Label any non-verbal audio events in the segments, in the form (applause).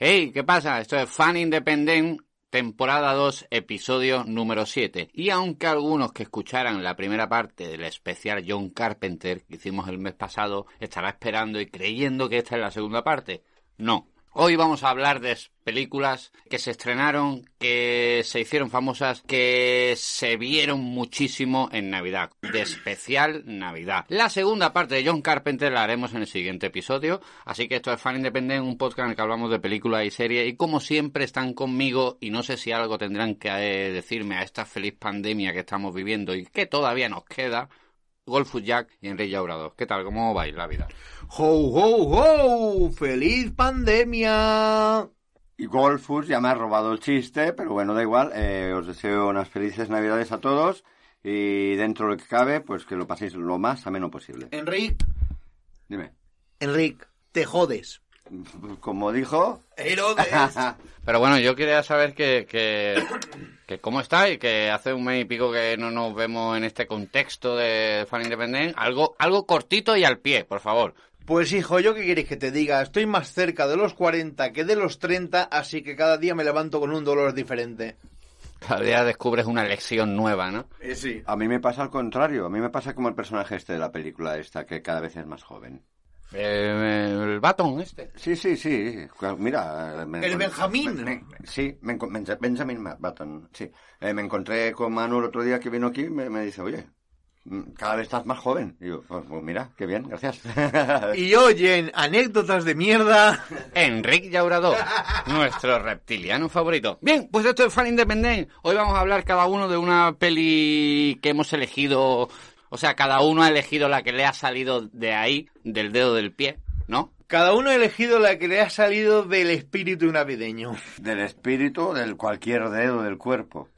Hey, ¿qué pasa? Esto es Fan Independent, temporada 2, episodio número 7. Y aunque algunos que escucharan la primera parte del especial John Carpenter que hicimos el mes pasado estará esperando y creyendo que esta es la segunda parte, no. Hoy vamos a hablar de películas que se estrenaron, que se hicieron famosas, que se vieron muchísimo en Navidad, de especial Navidad. La segunda parte de John Carpenter la haremos en el siguiente episodio, así que esto es Fan Independent, un podcast en el que hablamos de películas y series y como siempre están conmigo y no sé si algo tendrán que decirme a esta feliz pandemia que estamos viviendo y que todavía nos queda. Golfus Jack y Enrique Yaurado. ¿Qué tal? ¿Cómo vais la vida? ¡Ho, ho, ho! ¡Feliz pandemia! Y Golfus ya me ha robado el chiste, pero bueno, da igual. Eh, os deseo unas felices navidades a todos y dentro de lo que cabe, pues que lo paséis lo más ameno posible. Enric, Dime. Enric, te jodes. Como dijo... Herodes. (laughs) Pero bueno, yo quería saber que, que, que cómo estáis, que hace un mes y pico que no nos vemos en este contexto de Fan Independent. Algo, algo cortito y al pie, por favor. Pues hijo, ¿yo qué quieres que te diga? Estoy más cerca de los 40 que de los 30, así que cada día me levanto con un dolor diferente. Cada día descubres una lección nueva, ¿no? Eh, sí. A mí me pasa al contrario. A mí me pasa como el personaje este de la película esta, que cada vez es más joven. Eh, el Baton este. Sí, sí, sí. Mira... me El Benjamín. me- me- sí, me Benjamin Button, sí. Eh, me encontré con Manu el otro día que vino aquí y me, me dice, oye, mm, cada vez estás más joven. Y yo, pues, pues mira, qué bien, gracias. (laughs) Y oyen anécdotas de mierda. Enrique Llaurador, nuestro reptiliano favorito. Bien, pues esto es Fan Independent. Hoy vamos a hablar cada uno de una peli que hemos elegido. O sea, cada uno ha elegido la que le ha salido de ahí, del dedo del pie, ¿no? Cada uno ha elegido la que le ha salido del espíritu navideño. del espíritu, del cualquier dedo del cuerpo.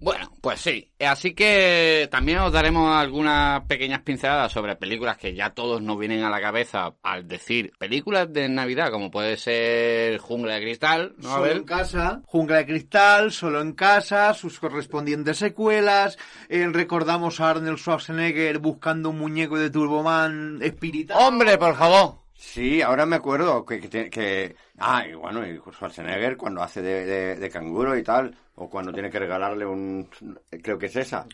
Bueno, pues sí. Así que también os daremos algunas pequeñas pinceladas sobre películas que ya todos nos vienen a la cabeza al decir películas de Navidad, como puede ser Jungla de Cristal, ¿no? Solo en casa, Jungla de Cristal, solo en casa, sus correspondientes secuelas. eh, recordamos a Arnold Schwarzenegger buscando un muñeco de Turboman espiritual. ¡Hombre, por favor! Sí, ahora me acuerdo que, que, que- ah, y bueno, y Schwarzenegger cuando hace de, de- de canguro y tal, o cuando tiene que regalarle un, creo que es esa,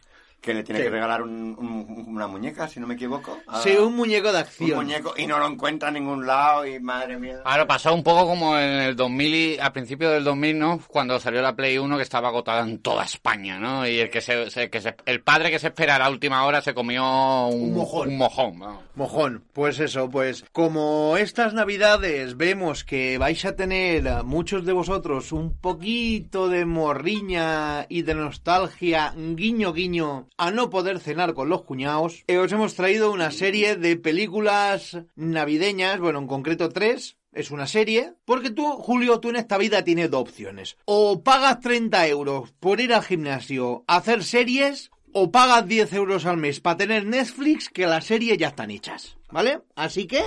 que le tiene Sí. que regalar un- un- una muñeca, si no me equivoco. Ah, Sí, un muñeco de un acción. muñeco y no lo encuentra en ningún lado y madre mía. Ahora pasó un poco como en el 2000, y, a principio del 2000, ¿no? Cuando salió la Play 1 que estaba agotada en toda España, ¿no? Y el que se, se- que se- el padre que se esperara a última hora se comió un, Un mojón. un mojón. Mojón, pues eso, pues como estas navidades vemos que vais a tener a muchos de vosotros un poquito de morriña y de nostalgia, guiño guiño, a no poder cenar con los cuñados, eh, os hemos traído una serie de películas navideñas, bueno, en concreto tres, es una serie, porque tú, Julio, tú en esta vida tienes dos opciones. O pagas 30 euros por ir al gimnasio a hacer series, o pagas 10 euros al mes para tener Netflix, que las series ya están hechas, ¿vale? Así que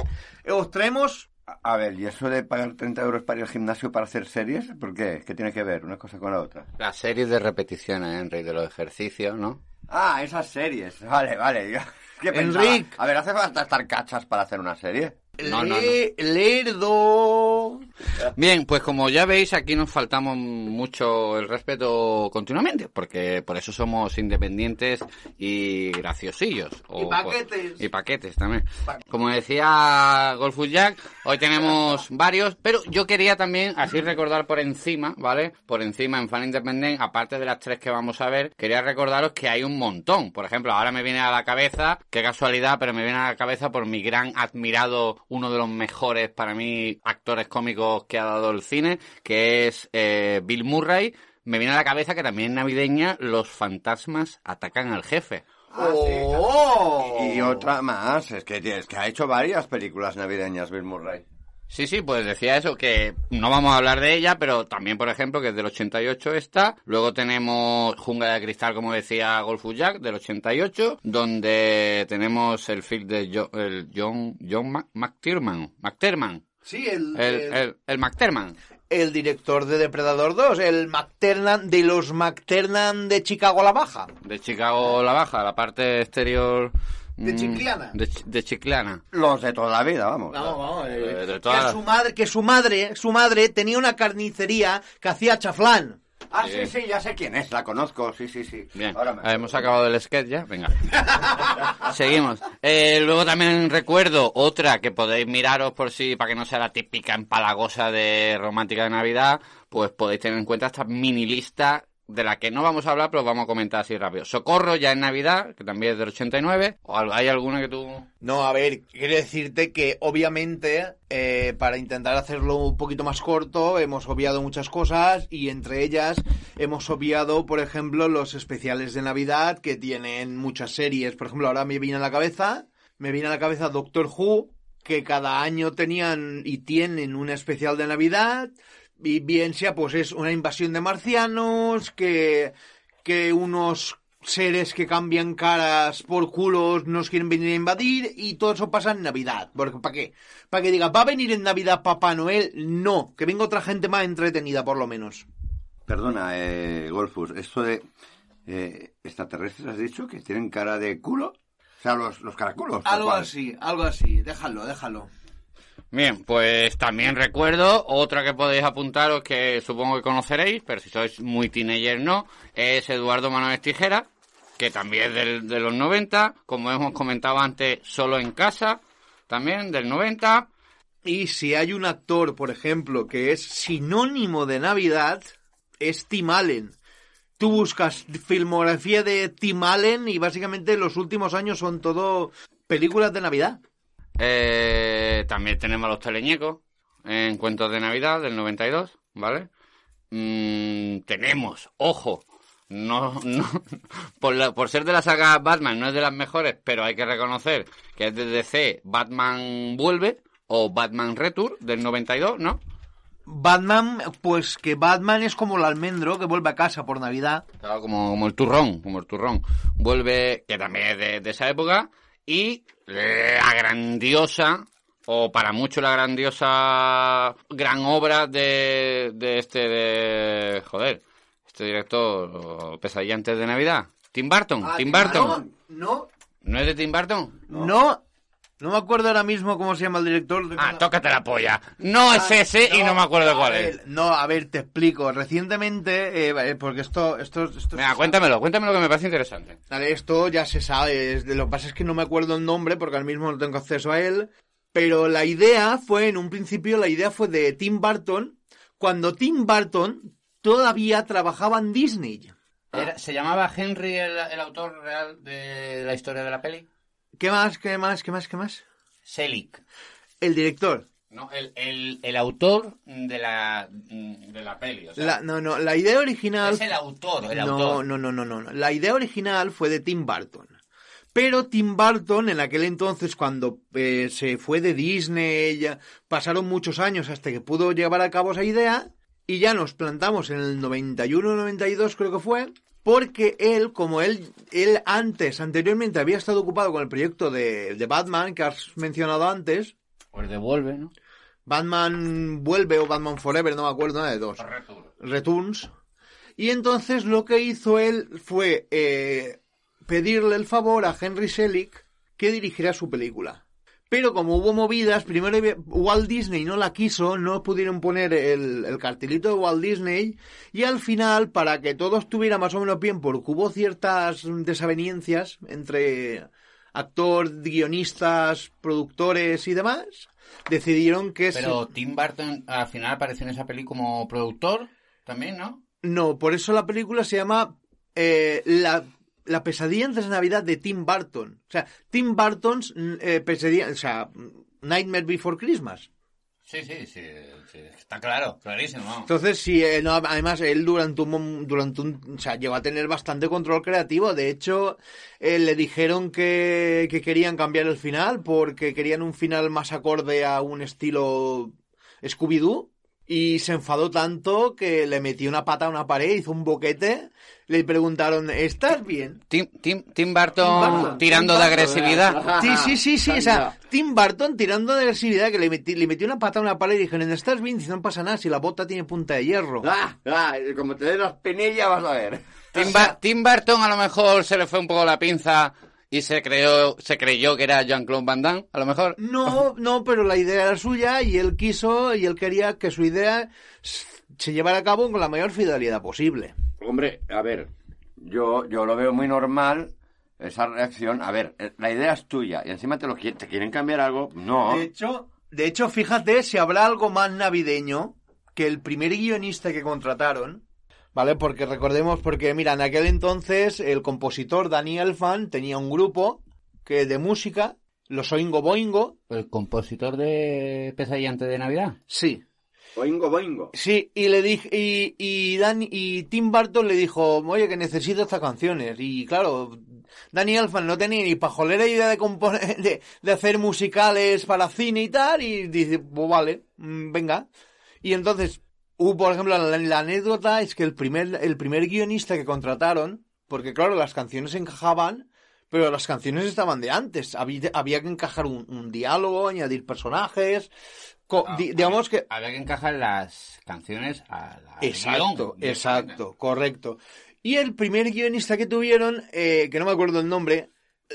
eh, os traemos... A- A ver, ¿y eso de pagar 30 euros para ir al gimnasio para hacer series? ¿Por qué? ¿Qué tiene que ver una cosa con la otra? Las series de repeticiones, Henry, de los ejercicios, ¿no? Ah, esas series. Vale, vale. (laughs) yo- ¿Qué? Enric. A ver, ¿hace falta estar cachas para hacer una serie? No, no, no. Le- Lerdo... Bien, pues como ya veis, aquí nos faltamos mucho el respeto continuamente, porque por eso somos independientes y graciosillos. Y O- paquetes. Y paquetes también. Como decía Golfus Jack, hoy tenemos (laughs) varios, pero yo quería también así recordar por encima, ¿vale? Por encima en Fan Independent, aparte de las tres que vamos a ver, quería recordaros que hay un montón. Por ejemplo, ahora me viene a la cabeza, qué casualidad, pero me viene a la cabeza por mi gran admirado, uno de los mejores para mí actores cómicos que ha dado el cine, que es eh, Bill Murray. Me viene a la cabeza que también navideña los fantasmas atacan al jefe. ¡Oh! Y otra más, es que, es que ha hecho varias películas navideñas Bill Murray. Sí, sí, pues decía eso, que no vamos a hablar de ella, pero también, por ejemplo, que es del 88 esta. Luego tenemos Jungla de Cristal, como decía Golfus Jack, del 88, donde tenemos el film de Jo- el John, John McTiernan. McTiernan. Sí, el, El, el- el, el director de Depredador 2, el McTernan de los McTernan de Chicago la Baja. De Chicago la Baja, la parte exterior De Mm, Chiclana. De, Ch- de Chiclana. Los de toda la vida, vamos. Vamos, vamos, eh, De- de que, todas- su madre, que su madre, su madre tenía una carnicería que hacía chaflán. Ah, sí, sí, ya sé quién es, la conozco, sí, sí, sí. Bien, Ahora me hemos acabado el sketch ya, venga. (laughs) Seguimos. Eh, luego también recuerdo otra que podéis miraros por si, para que no sea la típica empalagosa de romántica de Navidad, pues podéis tener en cuenta esta mini lista de la que no vamos a hablar, pero vamos a comentar así rápido. Socorro ya en Navidad, que también es del 89. ¿O hay alguna que tú...? No, a ver, quiero decirte que obviamente eh, para intentar hacerlo un poquito más corto hemos obviado muchas cosas y entre ellas hemos obviado, por ejemplo, los especiales de Navidad que tienen muchas series. Por ejemplo, ahora me viene a la cabeza, me viene a la cabeza Doctor Who, que cada año tenían y tienen un especial de Navidad y bien sea pues es una invasión de marcianos, que, que unos seres que cambian caras por culos nos quieren venir a invadir y todo eso pasa en Navidad. Porque ¿para qué? Para que diga, ¿va a venir en Navidad Papá Noel? No, que venga otra gente más entretenida por lo menos. Perdona, eh, Golfus, esto de eh, extraterrestres has dicho que tienen cara de culo. O sea, los, los Algo así, algo así, déjalo, déjalo. Bien, pues también recuerdo otra que podéis apuntaros que supongo que conoceréis, pero si sois muy teenager no, es Eduardo Manuel Tijera, que también es del, de los 90, como hemos comentado antes, solo en casa, también del 90. Y si hay un actor, por ejemplo, que es sinónimo de Navidad, es Tim Allen. Tú buscas filmografía de Tim Allen y básicamente los últimos años son todo películas de Navidad. Eh, también tenemos a los teleñecos en Cuentos de Navidad del 92, ¿vale? Mm, tenemos, ojo, no, no, (laughs) por, la- por ser de la saga Batman no es de las mejores, pero hay que reconocer que es de DC Batman Vuelve o Batman Return del 92, ¿no? Batman, pues que Batman es como el almendro que vuelve a casa por Navidad. Claro, como, como el turrón, como el turrón. Vuelve, que también es de, de esa época, y la grandiosa, o para muchos la grandiosa gran obra de, de este, de, joder, este director, Pesadilla antes de Navidad. Tim Burton, Ah, Tim Burton. Burton. No, ¿No es de Tim Burton? no, no me acuerdo ahora mismo cómo se llama el director. Ah, tócate la polla. No es ese y no me acuerdo cuál ver, es. No, a ver, te explico. Recientemente, eh, porque esto, esto, esto Venga, cuéntamelo, cuéntamelo que me parece interesante. Vale, esto ya se sabe. es de- Lo que pasa es que no me acuerdo el nombre porque ahora mismo no tengo acceso a él. Pero la idea fue, en un principio, la idea fue de Tim Burton, cuando Tim Burton todavía trabajaba en Disney. ¿Se llamaba Henry el, el autor real de la historia de la peli? ¿Qué más? ¿Qué más? ¿Qué más? ¿Qué más? Selig. El director. No, el, el, el autor de la, de la peli. O sea, La, no, no, la idea original... es el autor, el no, autor. no, no, no, no, no. La idea original fue de Tim Burton. Pero Tim Burton, en aquel entonces, cuando eh, se fue de Disney, ya pasaron muchos años hasta que pudo llevar a cabo esa idea, y ya nos plantamos en el 91-92, creo que fue, porque él, como él, él antes, anteriormente, había estado ocupado con el proyecto de, de Batman, que has mencionado antes, Pues devuelve, ¿no? Batman vuelve o Batman Forever, no me acuerdo nada de dos. Returns. Y entonces lo que hizo él fue eh, pedirle el favor a Henry Selick que dirigiera su película. Pero como hubo movidas, primero Walt Disney no la quiso, no pudieron poner el, el cartelito de Walt Disney y al final, para que todo estuviera más o menos bien, porque hubo ciertas desavenencias entre actor, guionistas, productores y demás, decidieron que... se- Pero Tim Burton al final apareció en esa peli como productor también, ¿no? No, por eso la película se llama eh, la, la pesadilla antes de Navidad de Tim Burton. O sea, Tim Burton's mm, eh, pesadilla, o sea, Nightmare Before Christmas. Sí, sí, sí, sí, está claro, clarísimo. vamos. Entonces, sí, eh, no, además él durante un, durante un, o sea, llegó a tener bastante control creativo. De hecho, eh, le dijeron que, que querían cambiar el final porque querían un final más acorde a un estilo Scooby-Doo. Y se enfadó tanto que le metió una pata a una pared, hizo un boquete. Le preguntaron, ¿estás bien? Tim, Tim, Tim Burton Tim Burton, tirando Tim de agresividad. Sí, sí, sí, sí. O sea, Tim Burton tirando de agresividad que le, metí- le metió una pata a una pared y dijeron, ¿estás bien? Si no pasa nada, si la bota tiene punta de hierro. Ah, ah, como te den las penillas vas a ver. Tim, Ba- Tim Burton a lo mejor se le fue un poco la pinza y se creó, se creyó que era Jean-Claude Van Damme, a lo mejor. No, no, pero la idea era suya y él quiso y él quería que su idea se llevara a cabo con la mayor fidelidad posible. Hombre, a ver, yo, yo lo veo muy normal esa reacción. A ver, eh, la idea es tuya y encima te lo qui- te quieren cambiar algo. No. De hecho, de hecho, fíjate si habrá algo más navideño que el primer guionista que contrataron. ¿Vale? Porque recordemos, porque mira, en aquel entonces el compositor Daniel Fan tenía un grupo que de música, los Oingo Boingo. ¿El compositor de Pesadilla antes de Navidad? Sí. Boingo, boingo. Sí, y le dije, y, y, Dan, y Tim Burton le dijo, oye, que necesito estas canciones. Y claro, Danny Elfman no tenía ni pajolera idea de, componer, (laughs) de, hacer musicales para cine y tal, y dice, pues vale, mm, venga. Y entonces, hubo, por ejemplo, la, anécdota es que el primer, el primer guionista que contrataron, porque claro, las canciones encajaban, pero las canciones estaban de antes. Había, había que encajar un diálogo, añadir personajes. Co- Ah, di- digamos que Había que encajar las canciones a la Exacto, guion, exacto, correcto. Y el primer guionista que tuvieron, eh, que no me acuerdo el nombre,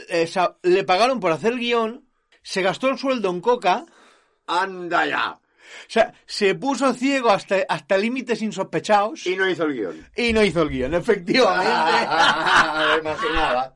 eh, le pagaron por hacer el guion, se gastó el sueldo en coca, Anda ya. o sea, se puso ciego hasta, hasta límites insospechados Y no hizo el guion. y no hizo el guion, efectivamente. (laughs) Me imaginaba.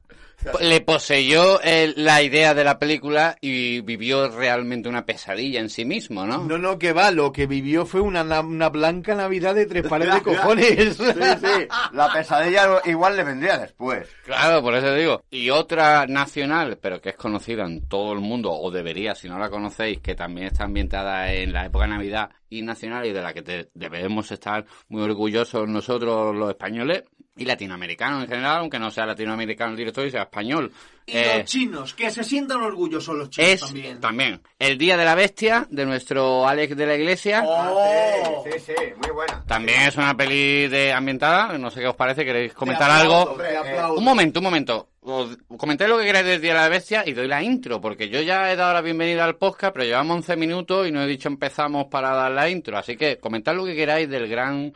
Le poseyó el- la idea de la película y vivió realmente una pesadilla en sí mismo, ¿no? No, no, que va, lo que vivió fue una, na- una blanca Navidad de tres pares de (laughs) cojones. Sí, sí. La pesadilla igual le vendría después. Claro, por eso digo. Y otra nacional, pero que es conocida en todo el mundo, o debería, si no la conocéis, que también está ambientada en la época de Navidad y nacional y de la que te- debemos estar muy orgullosos nosotros los españoles y latinoamericanos en general, aunque no sea latinoamericano el director y sea español. Y Eh, los chinos, que se sientan orgullosos los chinos es también. también el Día de la Bestia de nuestro Alex de la Iglesia. Oh. Sí, sí, muy buena. También es una peli de ambientada, no sé qué os parece, queréis comentar aplaudo, algo. Hombre, eh. Un momento, un momento. Os comentéis lo que queráis del Día de la Bestia y doy la intro, porque yo ya he dado la bienvenida al podcast, pero llevamos 11 minutos y no he dicho empezamos para dar la intro. Así que comentad lo que queráis del gran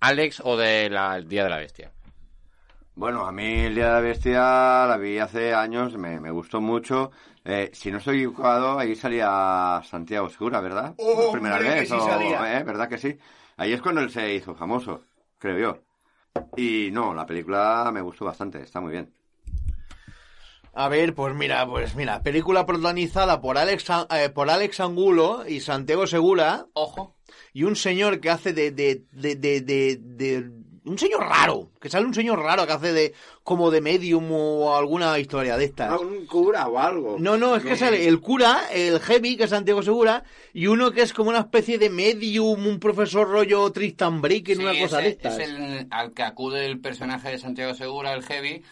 Alex o del Día de la Bestia. Bueno, a mí el Día de la Bestia la vi hace años, me, me gustó mucho. Eh, si no estoy equivocado, ahí salía Santiago Segura, ¿verdad? Oh, Por primera hombre, que vez, sí o- salía. eh, ¿verdad que sí? Ahí es cuando él se hizo famoso, creo yo. Y no, la película me gustó bastante, está muy bien. A ver, pues mira, pues mira, película protagonizada por Alex, eh, por Alex Angulo y Santiago Segura Ojo. Y un señor que hace de, de, de, de, de- de- un señor raro, que sale un señor raro que hace de como de medium o alguna historia de estas. un cura o algo. No, no, es que sale el cura, el heavy, que es Santiago Segura, y uno que es como una especie de medium, un profesor rollo Tristan Brick en una cosa de estas. Es el al que acude el personaje de Santiago Segura, el Heavy.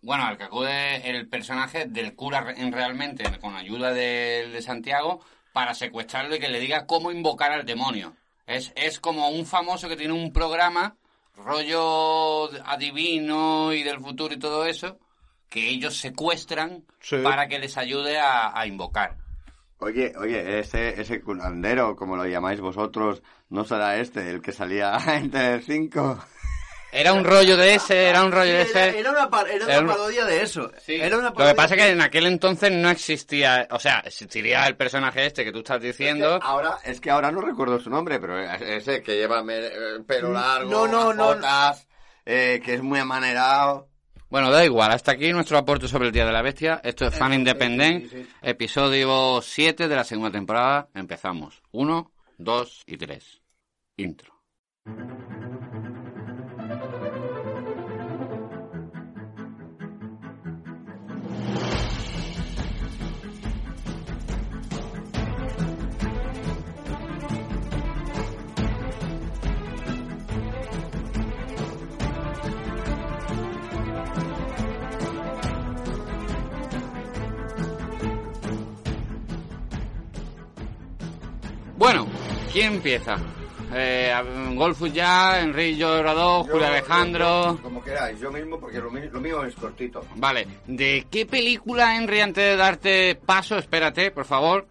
Bueno, al que acude el personaje del cura re- en realmente, con ayuda de, de Santiago, para secuestrarlo y que le diga cómo invocar al demonio. Es, es como un famoso que tiene un programa, rollo adivino y del futuro y todo eso, que ellos secuestran Sí. para que les ayude a, a invocar. Oye, oye, ese, ese curandero, como lo llamáis vosotros, ¿no será este, el que salía (laughs) en Telecinco? Era un rollo de ese, era un rollo de Era, ese. era una, par- era una Era un- parodia de eso. Sí. Era una Lo que pasa es que en aquel entonces no existía, o sea, existiría el personaje este que tú estás diciendo. Ahora, es que ahora no recuerdo su nombre, pero es ese que lleva el pelo largo, No, no, no. botas, eh, que es muy amanerado. Bueno, da igual, hasta aquí nuestro aporte sobre el Día de la Bestia. Esto es Fan Independent, sí, sí. episodio 7 de la segunda temporada. Empezamos. 1, 2 y 3. Intro. ¿Quién empieza? Eh, Golfus ya, Enrique Llorador, Julio Alejandro. como queráis, yo mismo, porque lo mío es cortito. Vale, ¿de qué película, Henry, antes de darte paso, espérate, por favor,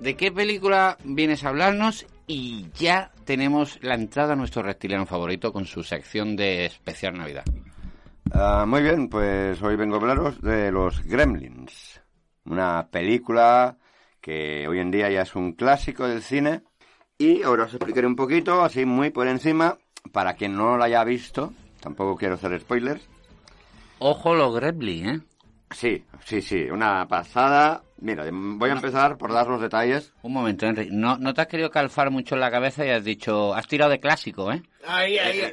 ¿de qué película vienes a hablarnos? Y ya tenemos la entrada a nuestro reptiliano favorito con su sección de especial Navidad. Ah, muy bien, pues hoy vengo a hablaros de los Gremlins, una película que hoy en día ya es un clásico del cine y ahora os explicaré un poquito, así muy por encima, para quien no lo haya visto, tampoco quiero hacer spoilers. Ojo los Gremlins, ¿eh? Sí, sí, sí, una pasada. Mira, voy a empezar por dar los detalles. Un momento, Henry. No, no te has querido calfar mucho en la cabeza y has dicho... Has tirado de clásico, ¿eh? Ahí, ahí. (laughs)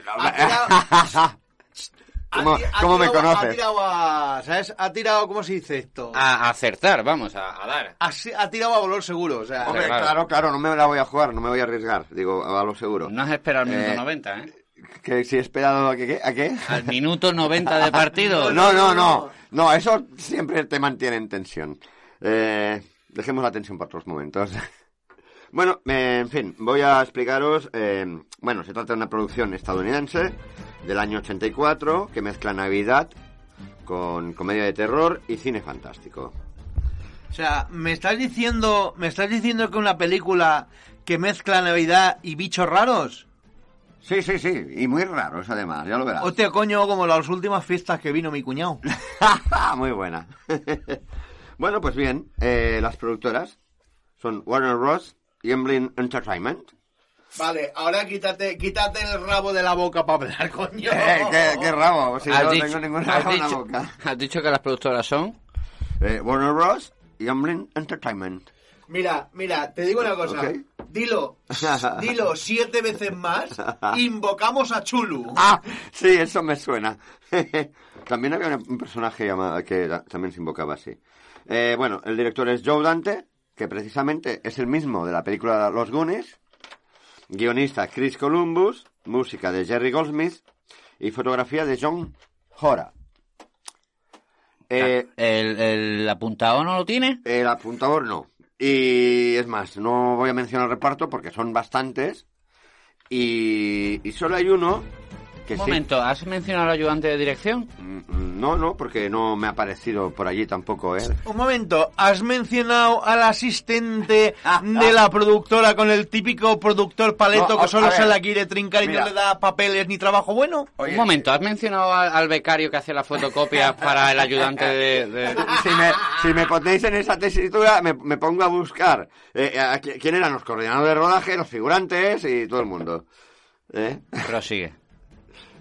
Eh, Ha tirado, ¿Cómo, ha ti- ha cómo me tirado- Ha conoces? tirado a... ¿Sabes? Ha tirado... ¿Cómo se dice esto? A, a acertar, vamos, a, a dar. Ha, ha tirado a valor seguro, o sea... Hombre, claro. claro, claro, no me la voy a jugar, no me voy a arriesgar, digo, a lo seguro. No has esperado el minuto Eh, 90, ¿eh? Que si he esperado a que, ¿qué? ¿a qué? Al minuto 90 de partido. (laughs) No, no, no. No, eso siempre te mantiene en tensión. Eh, dejemos la tensión para otros momentos. Bueno, eh, en fin, voy a explicaros. eh, bueno, se trata de una producción estadounidense del año 84 que mezcla Navidad con comedia de terror y cine fantástico. O sea, ¿me estás diciendo... ¿Me estás diciendo que una película que mezcla Navidad y bichos raros? Sí, sí, sí, y muy raros además, ya lo verás. Hostia, coño, como las últimas fiestas que vino mi cuñado. (laughs) Muy buena. (laughs) bueno, pues bien, eh, las productoras son Warner Bros. Emblem Entertainment. Vale, ahora quítate, quítate el rabo de la boca para hablar, (laughs) coño. Eh, qué, qué rabo, si Has no dicho- tengo ningún rabo en la boca. has dicho que las productoras son... Eh, Warner Bros. y Entertainment. Mira, mira, te digo una cosa. Dilo, (laughs) dilo siete veces más. Invocamos a Chulu. Ah, sí, eso me suena. (laughs) también había un personaje llamado que también se invocaba así. Eh, bueno, el director es Joe Dante, que precisamente es el mismo de la película Los Goonies. Guionista Chris Columbus, música de Jerry Goldsmith y fotografía de John Hora. Eh, ¿El, el apuntado no lo tiene? el apuntador no. Y es más, no voy a mencionar el reparto porque son bastantes. Y, y solo hay uno que Un sí. momento, ¿has mencionado al ayudante de dirección? Mm, No, no, porque no me ha aparecido por allí tampoco, ¿eh? Un momento, ¿has mencionado al asistente (laughs) de la productora con el típico productor paleto No, que solo se la quiere trincar y Mira. no le da papeles ni trabajo bueno? Oye, Un momento, ¿has mencionado al, al becario que hace las fotocopias (laughs) para el ayudante de... de- Si me, si me ponéis en esa tesitura, me, me pongo a buscar eh, a quién eran los coordinadores de rodaje, los figurantes y todo el mundo. ¿Eh? Prosigue.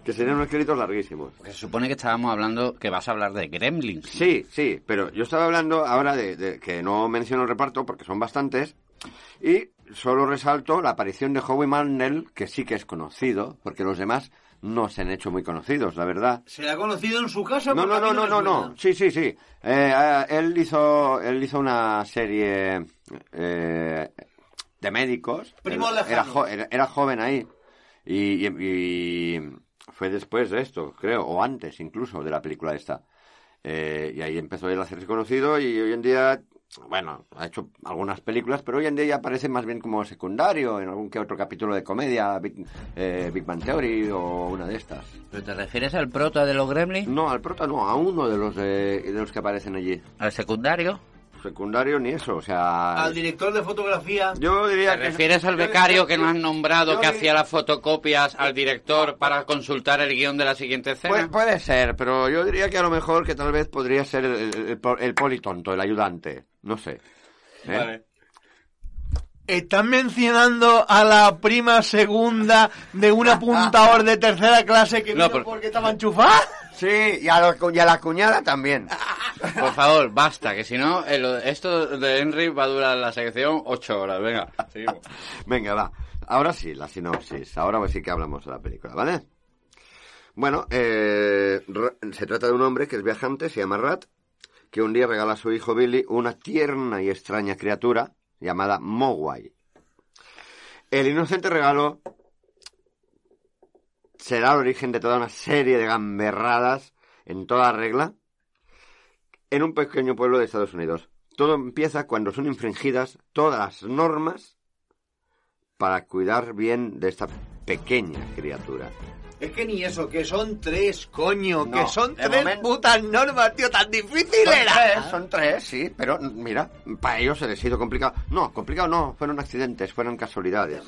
Que serían unos créditos larguísimos. Porque se supone que estábamos hablando, que vas a hablar de Gremlins. Sí, sí, pero yo estaba hablando ahora de, de que no menciono el reparto porque son bastantes y solo resalto la aparición de Howie Mandel, que sí que es conocido, porque los demás no se han hecho muy conocidos, la verdad. ¿Se le ha conocido en su casa? No, no, no, no, no. Sí, sí, sí. Eh, eh, él hizo, él hizo una serie eh, de médicos. Primo Él- era, jo- era, era joven ahí y, y- y fue después de esto, creo, o antes incluso de la película esta. Eh, y ahí empezó él a hacerse conocido y hoy en día, bueno, ha hecho algunas películas, pero hoy en día ya aparece más bien como secundario en algún que otro capítulo de comedia, Big, eh, Big Bang Theory o una de estas. ¿Pero te refieres al prota de los Gremlins? No, al prota no, a uno de los de, de los que aparecen allí. ¿Al secundario? Secundario ni eso, o sea... Al director de fotografía. Yo diría ¿Te que... refieres al becario que nos han nombrado que hacía las fotocopias al director para consultar el guion de la siguiente escena? puede ser, pero yo diría que a lo mejor que tal vez podría ser el, el, el po- el politonto, el ayudante, no sé. ¿Eh? Están mencionando a la prima segunda de un apuntador de tercera clase que No, vino por- porque estaba enchufada. Sí, y a, cu- y a la cuñada también. (laughs) Por favor, basta, que si no, el- esto de Henry va a durar la sección ocho horas. Venga, seguimos. (laughs) Venga, va. Ahora sí, la sinopsis. Ahora sí que hablamos de la película, ¿vale? Bueno, eh, se trata de un hombre que es viajante, se llama Rat, que un día regala a su hijo Billy una tierna y extraña criatura llamada Mogwai. El inocente regalo será el origen de toda una serie de gamberradas en toda regla en un pequeño pueblo de Estados Unidos. Todo empieza cuando son infringidas todas las normas para cuidar bien de esta pequeña criatura. Es que ni eso, que son tres, coño, No, que son tres momento- putas normas, tío, tan difícil Son era. tres, son tres, sí, pero mira, para ellos se les ha ido complicado. No, complicado no, fueron accidentes, fueron casualidades.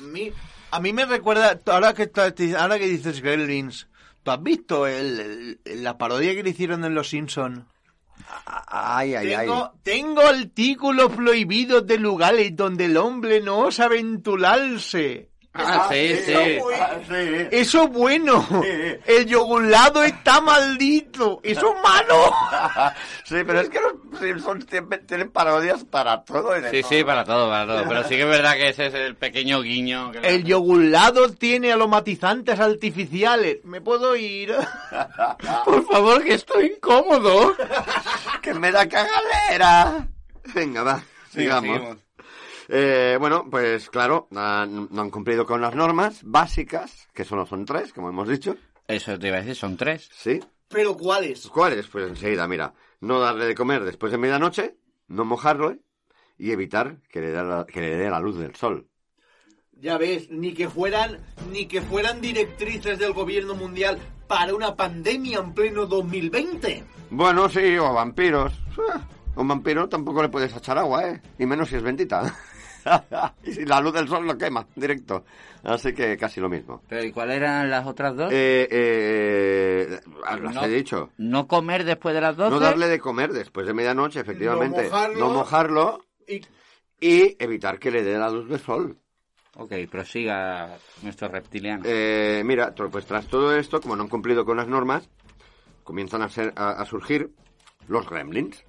A mí me recuerda, ahora que, ahora que dices Gremlins, ¿Tú has visto el, el- la parodia que le hicieron en Los Simpsons? Ay, ay, ay. Tengo, tengo artículos prohibidos de lugares donde el hombre no osa aventurarse. Ah, sí, sí. Ah, sí. Eso es bueno. El yogurlado está maldito. Eso es malo. (laughs) Sí, pero es que los Simpsons tienen parodias para todo. Sí, sí, para todo, para todo. (laughs) Pero sí que es verdad que ese es el pequeño guiño. que- El yogurlado tiene aromatizantes artificiales. ¿Me puedo ir? (laughs) Por favor, que estoy incómodo. ¡Que me da cagalera! Venga, va, sigamos. sigamos. Eh, bueno, pues claro, han- no han cumplido con las normas básicas, que solo son tres, como hemos dicho. Eso te iba a decir, son tres. ¿Sí? ¿Pero cuáles? ¿Cuáles? Pues enseguida, mira. No darle de comer después de medianoche, no mojarlo y evitar que le dé la, que le dé la luz del sol. Ya ves, ni que fueran, ni que fueran directrices del gobierno mundial para una pandemia en pleno 2020. Bueno, sí, o vampiros. Ah, A un vampiro tampoco le puedes echar agua, ¿eh? Y menos si es bendita. (laughs) y si la luz del sol lo quema, directo. Así que casi lo mismo. Pero ¿y cuáles eran las otras dos? Eh, eh, las no, he dicho. no comer después de las 12. No darle de comer después de medianoche, efectivamente. No mojarlo. No mojarlo Y y evitar que le dé la luz del sol. Ok, prosiga nuestro reptiliano. Eh, mira, pues tras todo esto, como no han cumplido con las normas, comienzan a, ser, a, a surgir los gremlins.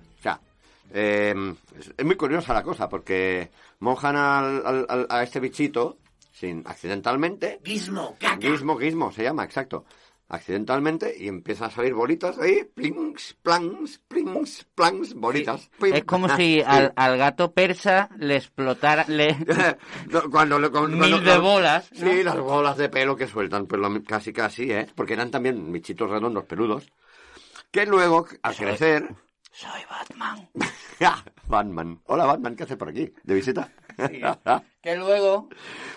Eh, es, muy curiosa la cosa, porque mojan al- al- al- a este bichito sin accidentalmente. Gizmo, caca. Gizmo, gizmo, se llama, exacto. Accidentalmente y empiezan a salir bolitas ahí, plings, plans, plings, plans, bolitas. Es como si (laughs) al, al gato persa le explotara, le... (laughs) Cuando, le- cuando- Mil cuando- de bolas, ¿no? Sí, las bolas de pelo que sueltan, pues lo- casi casi, ¿eh? Porque eran también bichitos redondos, peludos. Que luego, al crecer... Soy Batman. (laughs) Batman. Hola, Batman, ¿qué hace por aquí? ¿De visita? (laughs) Que luego...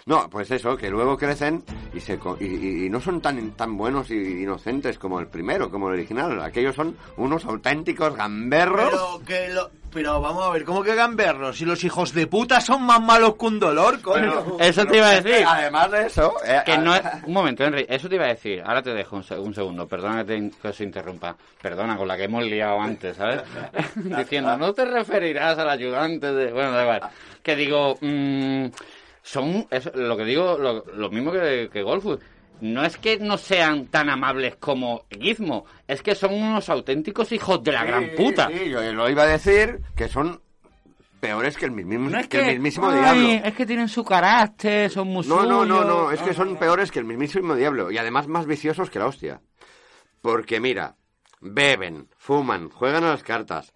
no, pues eso, que luego crecen y, se, co- y, y- y no son tan, tan buenos y inocentes como el primero, como el original. Aquellos son unos auténticos gamberros. Pero que lo, pero vamos a ver, ¿cómo que gamberros? Si los hijos de puta son más malos que un dolor, coño. Eso te iba a decir. Además de eso... eh, Que no es... ah, Un momento, Henry, eso te iba a decir. Ahora te dejo un, se- un segundo. Perdona que, te in- que os interrumpa. Perdona, con la que hemos liado antes, ¿sabes? (laughs) (laughs) Diciendo, no te referirás al ayudante de... Bueno, da igual. Que digo, mm, son... es lo que digo, lo, lo mismo que, que Golfus. No es que no sean tan amables como Gizmo, es que son unos auténticos hijos de la gran puta. Sí, yo lo iba a decir que son peores que el mismísimo, No es que que, el mismísimo ay, diablo. es que tienen su carácter, son muy No, no, no, no, es que son peores que el mismísimo diablo y además más viciosos que la hostia. Porque mira, beben, fuman, juegan a las cartas.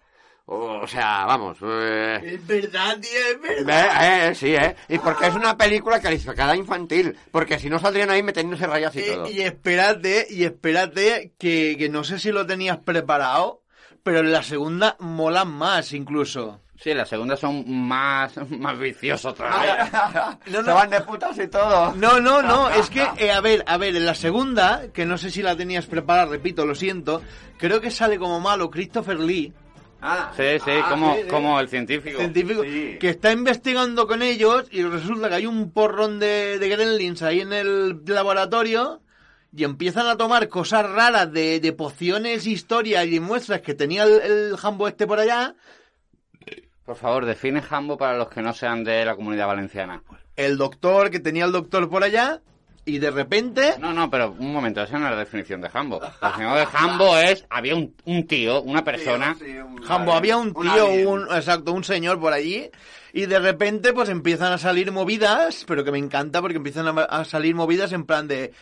O sea, vamos. eh, Es verdad, tío, es verdad. eh, eh, sí, ¿eh? Y porque es una película calificada infantil. Porque si no saldrían ahí metiéndose rayas y Eh, todo. y espérate, y espérate, que, que no sé si lo tenías preparado, pero en la segunda molan más incluso. Sí, las segundas son más, (laughs) más viciosos todavía. (laughs) No, Se no. van de putas y todo. No, no, no, (laughs) es que, eh, a ver, a ver, en la segunda, que no sé si la tenías preparada, repito, lo siento, creo que sale como malo Christopher Lee, Ah, Sí, sí, ah, como, sí, sí. como el científico. científico, Sí. que está investigando con ellos y resulta que hay un porrón de, de gremlins ahí en el laboratorio y empiezan a tomar cosas raras de, de pociones, historias y muestras que tenía el, el jambo este por allá. Por favor, define Jambo para los que no sean de la comunidad valenciana. El doctor, que tenía el doctor por allá, y de repente... No, no, pero un momento, esa no es la definición de Jambo. La definición de Jambo es, había un, un tío, una persona... Sí, un- Jambo, había un tío, un, exacto, un señor por allí, y de repente pues empiezan a salir movidas, pero que me encanta porque empiezan a, a salir movidas en plan de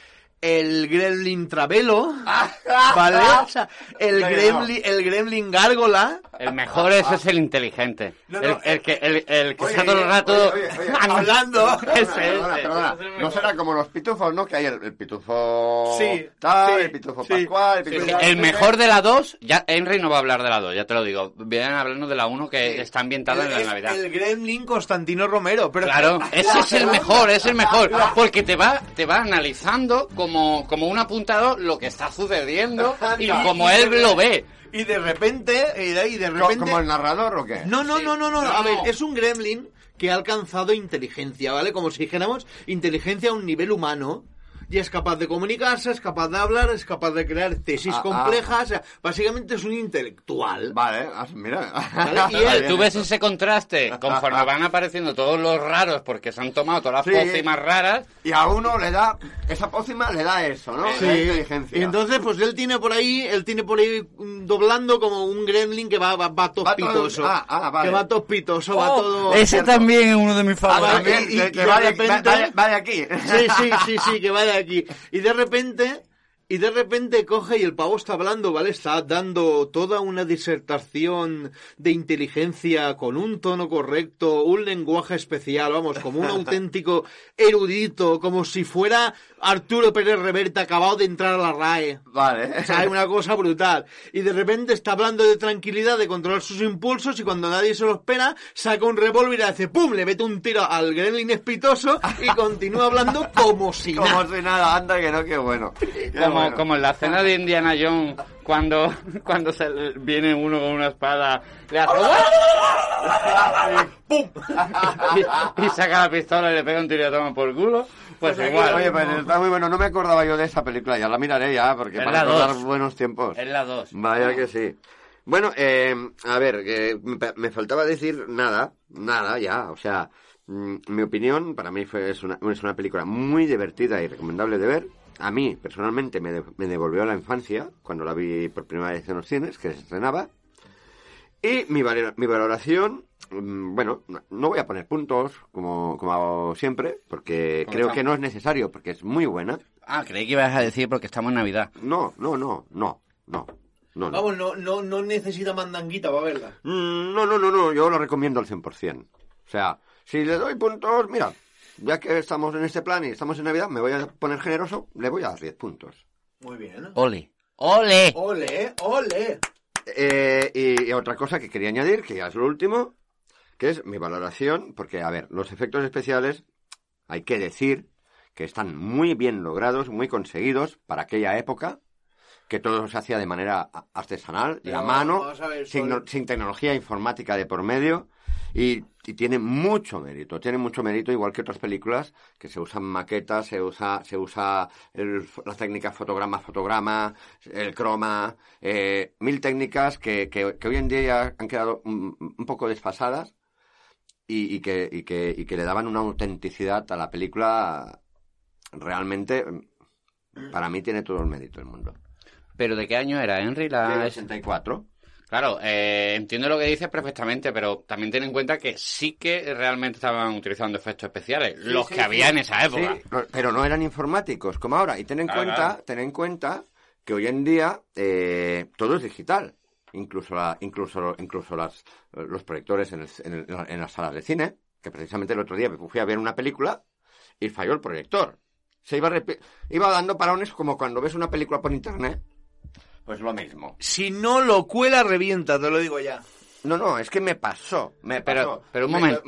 el gremlin travelo, (laughs) ¿vale? O sea, el No, no, no. gremlin, el gremlin gárgola, El mejor ese es el inteligente. No, el, no, el que, el, el que Oye, está todo el rato oye, oye, oye, hablando. (laughs) Ese, Perdona, ese, perdona. ese es el No mejor. será como los pitufos, ¿no? Que hay el, el pitufo Sí, tal, sí, el pitufo sí. pascual, el pitufo... sí, El mejor de la 2, ya Henry no va a hablar de la 2, ya te lo digo. Vienen a hablarnos de la 1 que Sí. está ambientada en la Navidad. el gremlin Constantino Romero, pero Claro, (laughs) ese es el mejor, es el mejor, porque te va, te va analizando como, como un apuntador lo que está sucediendo (laughs) y como él lo ve. y de repente, y de, y de repente ¿Como el narrador o qué? No, no, no, no, no, No. A ver, es un gremlin que ha alcanzado inteligencia, ¿vale? Como si dijéramos inteligencia a un nivel humano. Y es capaz de comunicarse, es capaz de hablar, es capaz de crear tesis Ah, complejas. o sea, básicamente es un intelectual. Vale, ah, mira. Vale, (laughs) y él- Tú ves ese contraste conforme van apareciendo todos los raros porque se han tomado todas las Sí. pócimas raras. Y a uno le da, esa pócima le da eso, ¿no? Sí. La inteligencia. Y entonces, pues él tiene por ahí, él tiene por ahí mm, doblando como un gremlin que va, va, va todo Va todo- pitoso. ah, ah, vale. Que va todo pitoso, va Oh, todo... ese también es uno de mis Ah, favoritos. también, y- que- y que de va de- repente- va- va- va de aquí. Sí, sí, sí, sí, que va Y de repente, y de repente coge y el pavo está hablando, ¿vale? Está dando toda una disertación de inteligencia con un tono correcto, un lenguaje especial, vamos, como un (laughs) auténtico erudito, como si fuera Arturo Pérez Reverte acabado de entrar a la RAE. Vale. O sea, es una cosa brutal. Y de repente está hablando de tranquilidad, de controlar sus impulsos, y cuando nadie se lo espera, saca un revólver y hace ¡pum! Le mete un tiro al gremlin espitoso y continúa hablando como si (laughs) Como nada. si nada, anda que no, qué bueno. Qué Como, bueno. como en la escena de Indiana Jones, cuando, (laughs) cuando se le- viene uno con una espada, le hace ¡Pum! y, y saca la pistola y le pega un tiro y la toma por culo. Pues igual. Oye, está muy bueno. No me acordaba yo de esa película. Ya la miraré ya, porque Es para recordar buenos tiempos. Es la 2. Vaya que sí. Bueno, eh, a ver, que me, me faltaba decir nada, nada ya. O sea, mm, mi opinión para mí fue, es, una, es una película muy divertida y recomendable de ver. A mí, personalmente, me, de- me devolvió a la infancia cuando la vi por primera vez en los cines, que se estrenaba. Y mi, mi valoración, mm, bueno, no- no voy a poner puntos como, como hago siempre, porque Como creo está. que no es necesario, porque es muy buena. Ah, creí que ibas a decir porque estamos en Navidad. No, no, no, no, no, no. no. Vamos, no, no, no necesita mandanguita para verla. Mm, No, no, no, no, yo lo recomiendo al 100%. O sea, si le doy puntos, mira, ya que estamos en este plan y estamos en Navidad, me voy a poner generoso, le voy a dar 10 puntos. Muy bien. ¡Ole! ¡Ole! Ole, ole. Eh, y, y otra cosa que quería añadir, que ya es lo último, que es mi valoración, porque, a ver, los efectos especiales, hay que decir que están muy bien logrados, muy conseguidos para aquella época, que todo se hacía de manera artesanal Pero a mano, vamos a ver, sin, sin tecnología informática de por medio, y, y tiene mucho mérito, tiene mucho mérito, igual que otras películas, que se usan maquetas, se usa, se usa el- la técnica fotograma-fotograma, el croma, eh, mil técnicas que, que- que hoy en día ya han quedado un, un poco desfasadas y, y que, y, que, y que le daban una autenticidad a la película realmente, para mí tiene todo el mérito del mundo. ¿Pero de qué año era, Henry? La... Del 84. Claro, eh, entiendo lo que dices perfectamente, pero también ten en cuenta que sí que realmente estaban utilizando efectos especiales, los Sí, que había sí. en esa época. Pero no eran informáticos como ahora. Y ten en Claro, cuenta, claro. ten en cuenta que hoy en día eh, todo es digital. Incluso la, incluso, incluso las, los proyectores en, el- en el- en las salas de cine, que precisamente el otro día me fui a ver una película y falló el proyector. Se iba, iba dando parones como cuando ves una película por internet. Pues lo mismo. Si no lo cuela, revienta, te lo digo ya. No, no, es que me pasó. Me Pero- pasó. pero un Me- momento.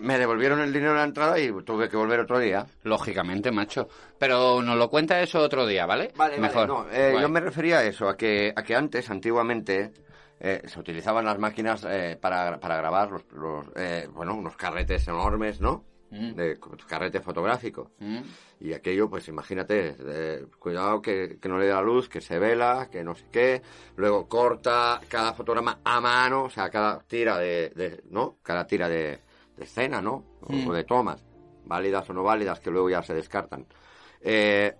Me, devolvieron el dinero de la entrada y tuve que volver otro día. Lógicamente, macho. Pero nos lo cuenta eso otro día, ¿vale? Mejor. no, eh, yo me refería a eso, a que, a que antes, antiguamente, eh, se utilizaban las máquinas eh, para, para grabar los, los, eh, bueno, unos carretes enormes, ¿no? Mm. De carrete fotográfico. Mm. Y aquello, pues imagínate, cuidado que, que no le dé la luz, que se vela, que no sé qué. Luego corta cada fotograma a mano, o sea, cada tira de, de- ¿no? Cada tira de, de escena, ¿no? O, Mm. o de tomas, válidas o no válidas, que luego ya se descartan. Eh,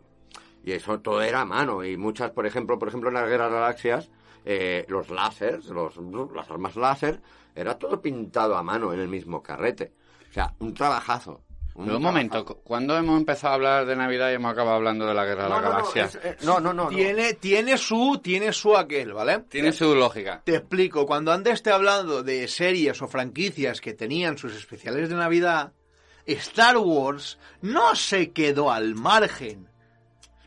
y eso todo era a mano. Y muchas, por ejemplo, por ejemplo, en las Galaxias, eh, los láseres, los, las armas láser, era todo pintado a mano en el mismo carrete. Sea, un trabajazo. Pero un momento, cu- ¿cuándo hemos empezado a hablar de Navidad y hemos acabado hablando de la Guerra de No, las no, no, Galaxias? es- eh, no, no, no, no. Tiene, tiene su, tiene su aquel, ¿vale? Tiene su lógica. Te explico, cuando antes te he hablado de series o franquicias que tenían sus especiales de Navidad, Star Wars no se quedó al margen.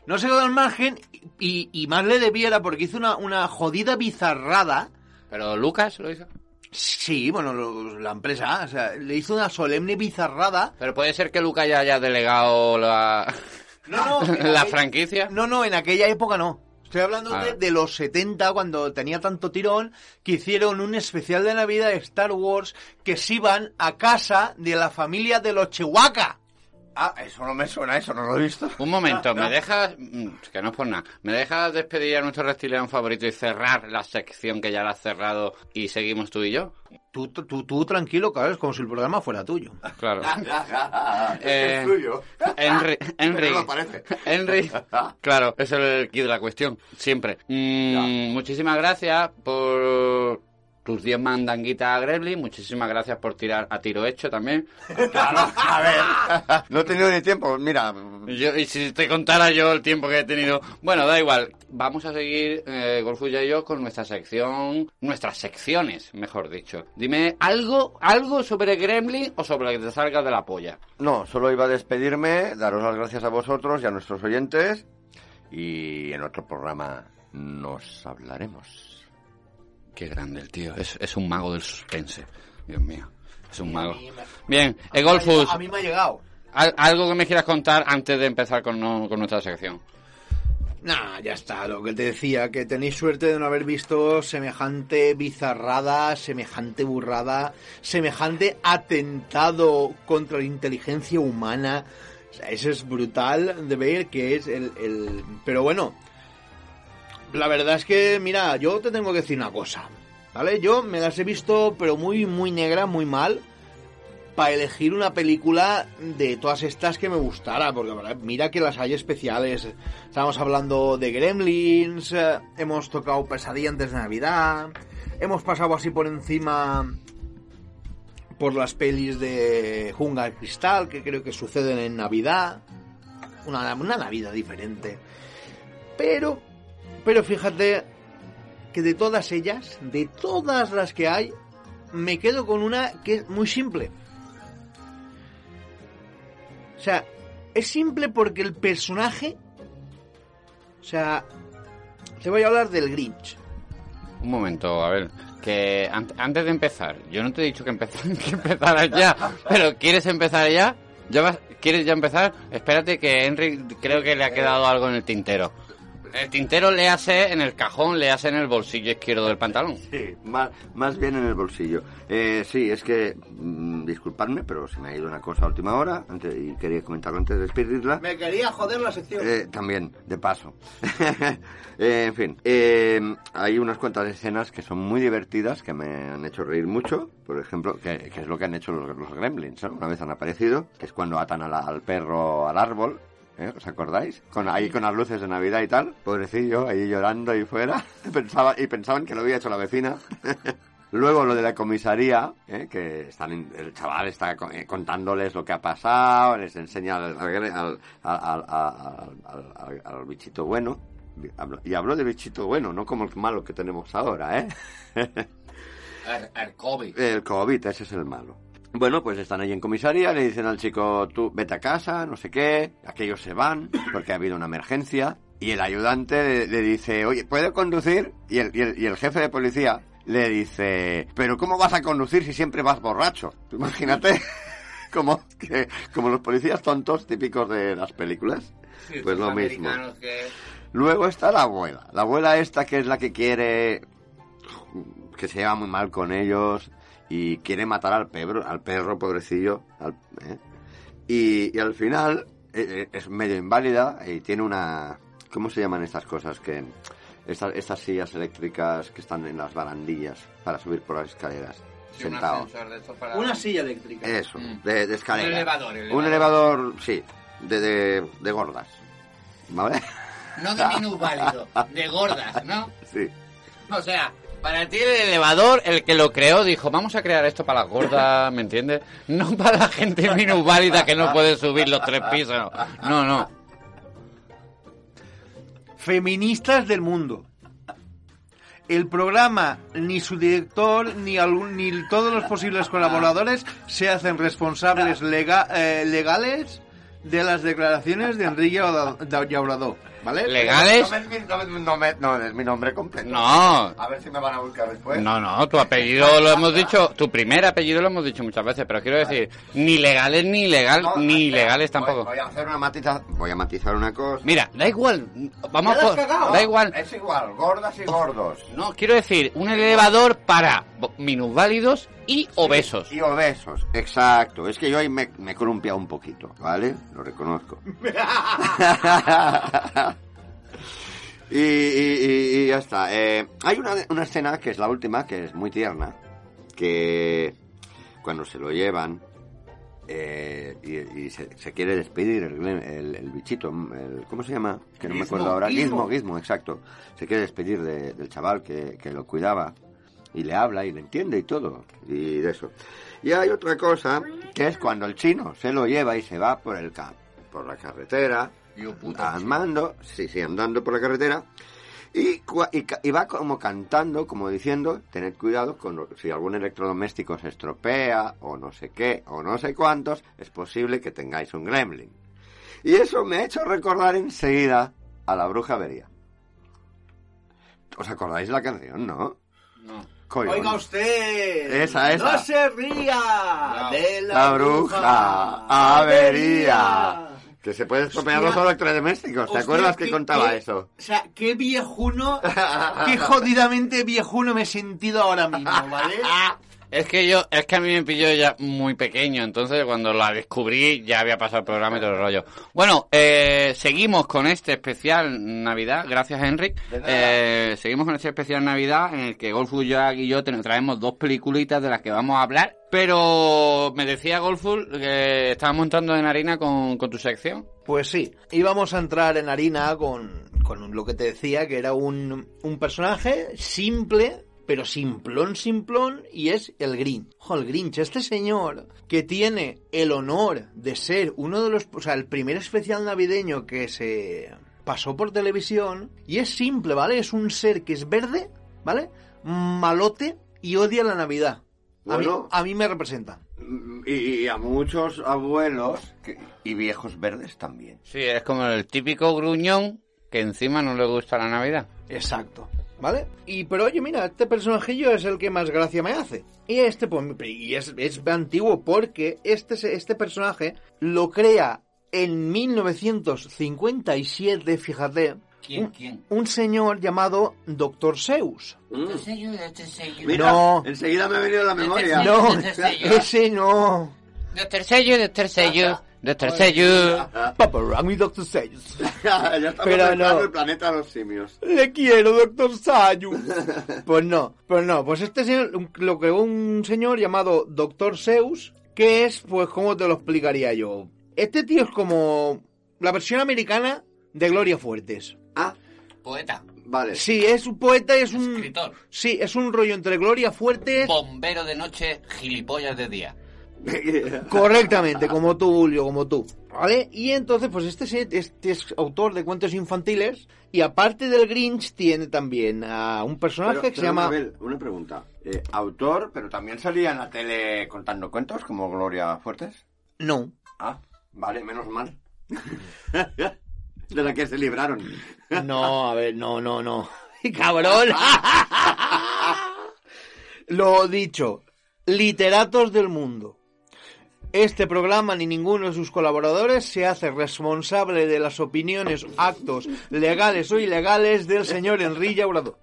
No se quedó al margen y, y más le debiera porque hizo una, una jodida bizarrada. ¿Pero Lucas lo hizo? Sí, bueno, lo- la empresa, o sea, le hizo una solemne bizarrada. Pero puede ser que Lucas ya haya delegado la, No, no, (laughs) la franquicia. No, no, en aquella época no. Estoy hablando Ah. de, de los 70, cuando tenía tanto tirón, que hicieron un especial de Navidad de Star Wars que se iban a casa de la familia de los Chihuahua. Ah, eso no me suena, eso no lo he visto. Un momento, ¿me dejas, mm, que no es por nada, ¿me dejas despedir a nuestro reptiliano favorito y cerrar la sección que ya la has cerrado y seguimos tú y yo? Tú, tú, tú tranquilo, cabrón, es como si el programa fuera tuyo. Claro. (laughs) Eh, es tuyo. Henry, (laughs) Henry, No lo parece. Henry, (laughs) claro, es el kit de la cuestión, siempre. Mm, muchísimas gracias por tus 10 mandanguitas a Gremlin, muchísimas gracias por tirar a tiro hecho también. A ver, (laughs) no he tenido ni tiempo. Mira, Yo- y si te contara yo el tiempo que he tenido. Bueno, da igual. Vamos a seguir, eh, Golfulla y yo, con nuestra sección. Nuestras secciones, mejor dicho. Dime algo, algo sobre Gremlin o sobre lo que te salga de la polla. no, solo iba a despedirme, daros las gracias a vosotros y a nuestros oyentes. Y en otro programa nos hablaremos. Qué grande el tío. Es, es un mago del suspense. Dios mío. Es un mago. Bien, Egolfus, A mí me ha llegado. al- algo que me quieras contar antes de empezar con, no- con nuestra sección. Nah, ya está, lo que te decía, que tenéis suerte de no haber visto semejante bizarrada, semejante burrada, semejante atentado contra la inteligencia humana. O sea, eso es brutal de ver que es el, el... Pero bueno, la verdad es que, mira, yo te tengo que decir una cosa, ¿vale? Yo me las he visto, pero muy, muy negra, muy mal, para elegir una película de todas estas que me gustara, porque mira que las hay especiales. Estamos hablando de Gremlins, eh, hemos tocado Pesadilla antes de Navidad, hemos pasado así por encima por las pelis de Junga de Cristal, que creo que suceden en Navidad, una, una Navidad diferente. Pero, pero fíjate que de todas ellas, de todas las que hay, me quedo con una que es muy simple. O sea, es simple porque el personaje... O sea, te voy a hablar del Grinch. Un momento, a ver, que an- antes de empezar, yo no te he dicho que, empez- (laughs) que empezaras ya, pero ¿quieres empezar ya? ¿Ya vas- ¿Quieres ya empezar? Espérate que Henry creo que le ha quedado algo en el tintero. El tintero le hace en el cajón, le hace en el bolsillo izquierdo del pantalón. Sí, más, más bien en el bolsillo. Eh, sí, es que, mm, disculpadme, pero se me ha ido una cosa a última hora antes, y quería comentarlo antes de despedirla. Me quería joder la sección. Eh, también, de paso. (laughs) Eh, en fin, eh, hay unas cuantas escenas que son muy divertidas, que me han hecho reír mucho. Por ejemplo, que, que es lo que han hecho los, los gremlins, ¿no? Una vez han aparecido, que es cuando atan a la- al perro al árbol. ¿Eh? ¿Os acordáis? Con, ahí con las luces de Navidad y tal. Pobrecillo, ahí llorando ahí fuera. (laughs) Pensaba, y pensaban que lo había hecho la vecina. (laughs) Luego lo de la comisaría, ¿eh? que están el chaval está eh, contándoles lo que ha pasado, les enseña al, al, al, al- bichito bueno. Y hablo de bichito bueno, no como el malo que tenemos ahora, ¿eh? (laughs) El, COVID. El COVID, ese es el malo. Bueno, pues están ahí en comisaría, le dicen al chico, tú vete a casa, no sé qué, aquellos se van porque ha habido una emergencia y el ayudante le, le dice, oye, ¿puedo conducir? Y el, y, el, y el jefe de policía le dice, pero ¿cómo vas a conducir si siempre vas borracho? Imagínate, (laughs) como, que, como los policías tontos típicos de las películas. Pues lo mismo. Luego está la abuela. La abuela esta que es la que quiere que se lleva muy mal con ellos y quiere matar al perro, al perro pobrecillo. al- ¿eh? y, y al final eh, eh, es medio inválida y tiene una... ¿Cómo se llaman estas cosas? que Estas, estas sillas eléctricas que están en las barandillas para subir por las escaleras. sentado. Una silla eléctrica. Eso, Mm. de, de escalera. Un elevador, Un elevador, sí, de, de, de gordas. ¿Vale? No de minusválido, (laughs) de gordas, ¿no? Sí. O sea, para ti el elevador, el que lo creó, dijo, vamos a crear esto para las gordas, ¿me entiendes? No para la gente minusválida que no puede subir los tres pisos. No, no. Feministas del mundo. El programa, ni su director, ni, algún- ni todos los posibles colaboradores se hacen responsables eh, legales de las declaraciones de Enrique Llauradó. ¿Vale? legales. No, me- no, es mi nombre completo. No, A ver si me van a buscar después. no, no, tu apellido lo hemos dicho, tu primer apellido lo hemos dicho muchas veces, pero quiero decir, ni legales ni ilegal, ni ilegales voy- tampoco. Voy, a hacer una matiza, voy a matizar una cosa. Mira, da igual, vamos por, da igual. Es igual, gordas y gordos. No, quiero decir, un elevador para minusválidos y obesos. Y obesos, exacto. Es que yo ahí me, me he columpiado un poquito, ¿vale? Lo reconozco. (laughs) (laughs) y, y- y- y ya está. Eh, hay una, una escena que es la última, que es muy tierna, que cuando se lo llevan eh, y, y se, se quiere despedir el, el- el bichito, el- ¿cómo se llama? Que no me acuerdo ahora. Gizmo. Gizmo, Gizmo, exacto. Se quiere despedir de- del chaval que, que lo cuidaba y le habla y le entiende y todo. Y de eso. Y hay otra cosa que es cuando el chino se lo lleva y se va por el ca- por la carretera, andando, sí, sí, andando por la carretera. Y, y, y va como cantando, como diciendo, tened cuidado con lo- si algún electrodoméstico se estropea o no sé qué o no sé cuántos, es posible que tengáis un gremlin. Y eso me ha hecho recordar enseguida a la bruja vería. ¿Os acordáis la canción, no? No. Oiga usted. Esa, esa. No se ría de la, La bruja avería. Que se puede estropear los electrodomésticos. ¿Te Hostia, acuerdas que contaba qué- eso? O sea, qué viejuno, qué (laughs) jodidamente viejuno me he sentido ahora mismo, ¿vale? (laughs) Es que yo, es que a mí me pilló ya muy pequeño, entonces cuando la descubrí ya había pasado el programa y todo el rollo. Bueno, eh, seguimos con este especial Navidad, gracias nada. Eh, seguimos con este especial Navidad en el que Golful, Jack y yo te traemos dos peliculitas de las que vamos a hablar. Pero me decía Golful que estábamos entrando en harina con, con tu sección. Pues sí, íbamos a entrar en harina con, con lo que te decía, que era un, un personaje simple, pero simplón, simplón, y es el Grinch. Ojo, el Grinch, este señor que tiene el honor de ser uno de los, o sea, el primer especial navideño que se pasó por televisión, y es simple, ¿vale? Es un ser que es verde, ¿vale? Malote y odia la Navidad. A, mí, Bueno. a mí me representa. Y, y a muchos abuelos que- y viejos verdes también. Sí, es como el típico gruñón que encima no le gusta la Navidad. Exacto. ¿Vale? Y pero oye, mira, este personajillo es el que más gracia me hace. Y este, pues, y es, es antiguo porque este, este personaje lo crea en 1957, fíjate. ¿Quién, un, quién? un señor llamado Doctor Zeus. Mira, No. enseguida me ha venido a la memoria. No, Zeus. (laughs) ese no. Doctor Sello, Doctor Sello, Doctor Sello. Paparami Doctor Zeus. ya estamos no. el planeta de los simios. Le quiero, doctor Sayus. (laughs) Pues no, pues no, pues este señor un- lo creó un señor llamado Doctor Zeus, que es, pues, ¿cómo te lo explicaría yo? Este tío es como la versión americana de Gloria Fuertes. Ah, Poeta, vale. Sí, es un poeta y es un... escritor, Sí, es un rollo entre Gloria Fuertes... bombero de noche, gilipollas de día. (laughs) Correctamente, como tú, Julio, como tú. ¿Vale? Y entonces, pues este, este es autor de cuentos infantiles y aparte del Grinch tiene también a un personaje Pero- que se llama... Una pregunta. Eh, autor, pero también salía en la tele contando cuentos como Gloria Fuertes. No. Ah, vale, menos mal. (laughs) de la que se libraron. (laughs) No, a ver, no, no, no. ¡Cabrón! Lo dicho, literatos del mundo. Este programa ni ninguno de sus colaboradores se hace responsable de las opiniones, actos legales o ilegales del señor Enrique Obrador.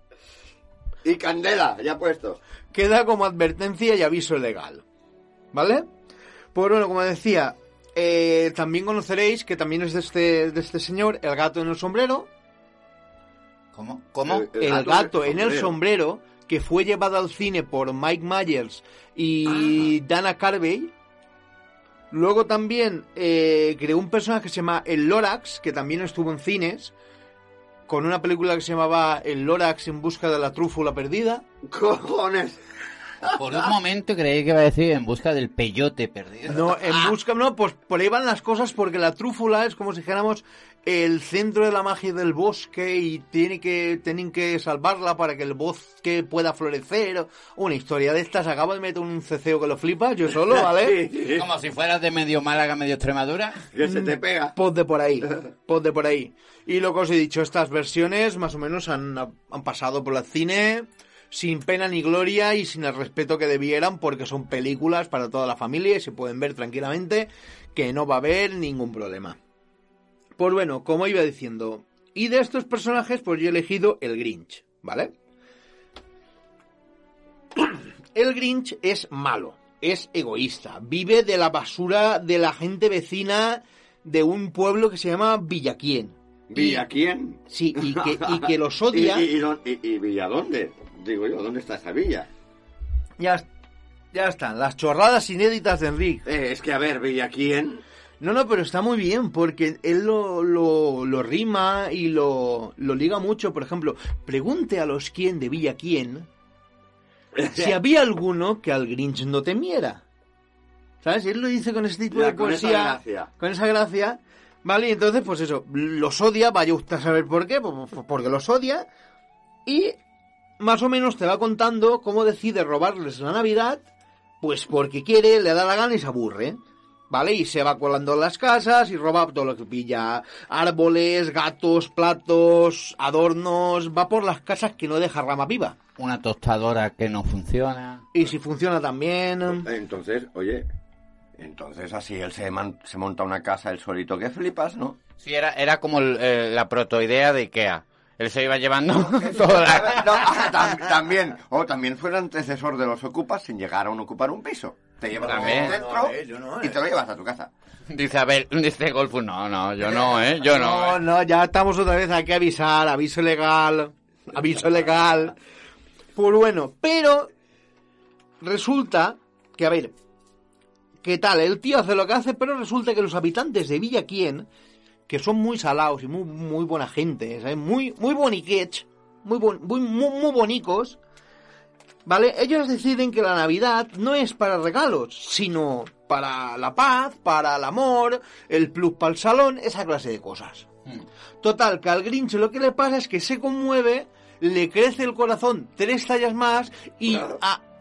Y Candela, ya puesto. Queda como advertencia y aviso legal. ¿Vale? Pues bueno, como decía, eh, también conoceréis que también es de este, de este señor, el gato en el sombrero, ¿Cómo? ¿Cómo? El gato en el sombrero que fue llevado al cine por Mike Myers y Dana Carvey. Luego también eh, creó un personaje que se llama el Lorax, que también estuvo en cines, con una película que se llamaba El Lorax en busca de la trúfula perdida. (laughs) ¡Cojones! Por un momento creí que iba a decir en busca del peyote perdido. No, en busca, no, pues por ahí van las cosas porque la trúfula es como si dijéramos el centro de la magia del bosque y tiene que, tienen que salvarla para que el bosque pueda florecer. Una historia de estas, acabo de meter un ceceo que lo flipa, yo solo, (laughs) ¿vale? Sí, sí. Como si fueras de medio Málaga, medio Extremadura. Que se te pega. Pod de por ahí, (laughs) pod de por ahí. Y lo que os he dicho, estas versiones más o menos han, han pasado por el cine sin pena ni gloria y sin el respeto que debieran porque son películas para toda la familia y se pueden ver tranquilamente que no va a haber ningún problema. Pues bueno, como iba diciendo, y de estos personajes pues yo he elegido el Grinch, ¿vale? (clears throat) El Grinch es malo, es egoísta, vive de la basura de la gente vecina de un pueblo que se llama Villaquien. ¿Villa quién? Sí, y que, y que (laughs) los odia. ¿Y, y, y y- y Villa dónde? Digo yo, ¿dónde está esa villa? Ya, ya están, las chorradas inéditas de Enrique. Eh, es que, a ver, Villa quién... No, no, pero está muy bien porque él lo, lo, lo rima y lo, lo liga mucho. Por ejemplo, pregunte a los quién de Villa quién (laughs) si había alguno que al Grinch no temiera. ¿Sabes? Él lo dice con ese tipo Ya, de con esa poesía. gracia. Con esa gracia. Vale, y entonces, pues eso, los odia, vaya usted a saber por qué, pues, pues, porque los odia. Y más o menos te va contando cómo decide robarles la Navidad, pues porque quiere, le da la gana y se aburre. ¿Vale? Y se va colando en las casas y roba todo lo que pilla. Árboles, gatos, platos, adornos. Va por las casas que no deja rama viva. Una tostadora que no funciona. Y si funciona también. Entonces, oye, entonces así él se, man- se monta una casa él solito, que flipas, ¿no? Sí, era, era como el- eh, la protoidea de Ikea. Él se iba llevando (laughs) toda la... No, tam- también, o también fue el antecesor de los ocupas sin llegar a un ocupar un piso. Te llevas También. dentro No, eh, yo no, y eh. te lo llevas a tu casa. Dice, a ver, (laughs) dice Golfo, no, no, yo no, ¿eh? Yo no. No, ¿eh? no, ya estamos otra vez, hay que avisar, aviso legal, aviso legal. Pues bueno, pero resulta que, a ver, ¿qué tal? El tío hace lo que hace, pero resulta que los habitantes de Villa Quien, que son muy salados y muy, muy buena gente, ¿sabes? Muy, muy boniquech, muy, bon- muy, muy, muy bonicos, ¿vale? Ellos deciden que la Navidad no es para regalos, sino para la paz, para el amor, el plus para el salón, esa clase de cosas. Total, que al Grinch lo que le pasa es que se conmueve, le crece el corazón tres tallas más y,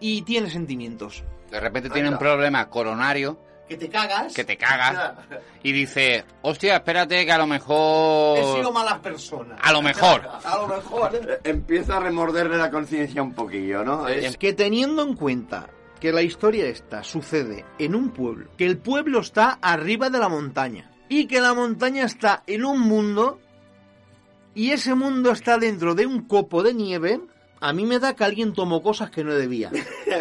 y tiene sentimientos. De repente tiene un problema coronario Que te cagas. que te cagas y dice, hostia, espérate que a lo mejor... He sido mala persona. A lo mejor. (laughs) A lo mejor. Empieza a remorderle la conciencia un poquillo, ¿no? Es- Es que teniendo en cuenta que la historia esta sucede en un pueblo, que el pueblo está arriba de la montaña y que la montaña está en un mundo y ese mundo está dentro de un copo de nieve, a mí me da que alguien tomó cosas que no debía.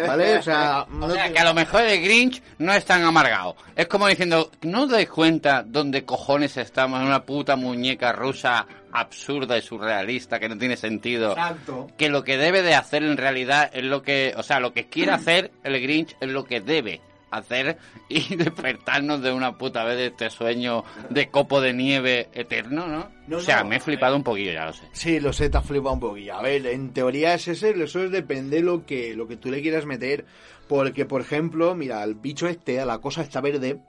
¿Vale? O sea, (laughs) O no sea, te- que a lo mejor el Grinch no es tan amargado. Es como diciendo, ¿no os dais cuenta dónde cojones estamos en una puta muñeca rusa absurda y surrealista que no tiene sentido? Exacto. Que lo que debe de hacer en realidad es lo que, o sea, lo que quiere hacer el Grinch es lo que debe hacer y (laughs) despertarnos de una puta vez de este sueño de copo de nieve eterno, ¿no? No, o sea, no, me he flipado un poquillo, ya lo sé. Sí, lo sé, te has flipado un poquillo. A ver, en teoría es ese, eso es depende lo que, lo que tú le quieras meter. Porque, por ejemplo, mira, el bicho este, a la cosa está verde,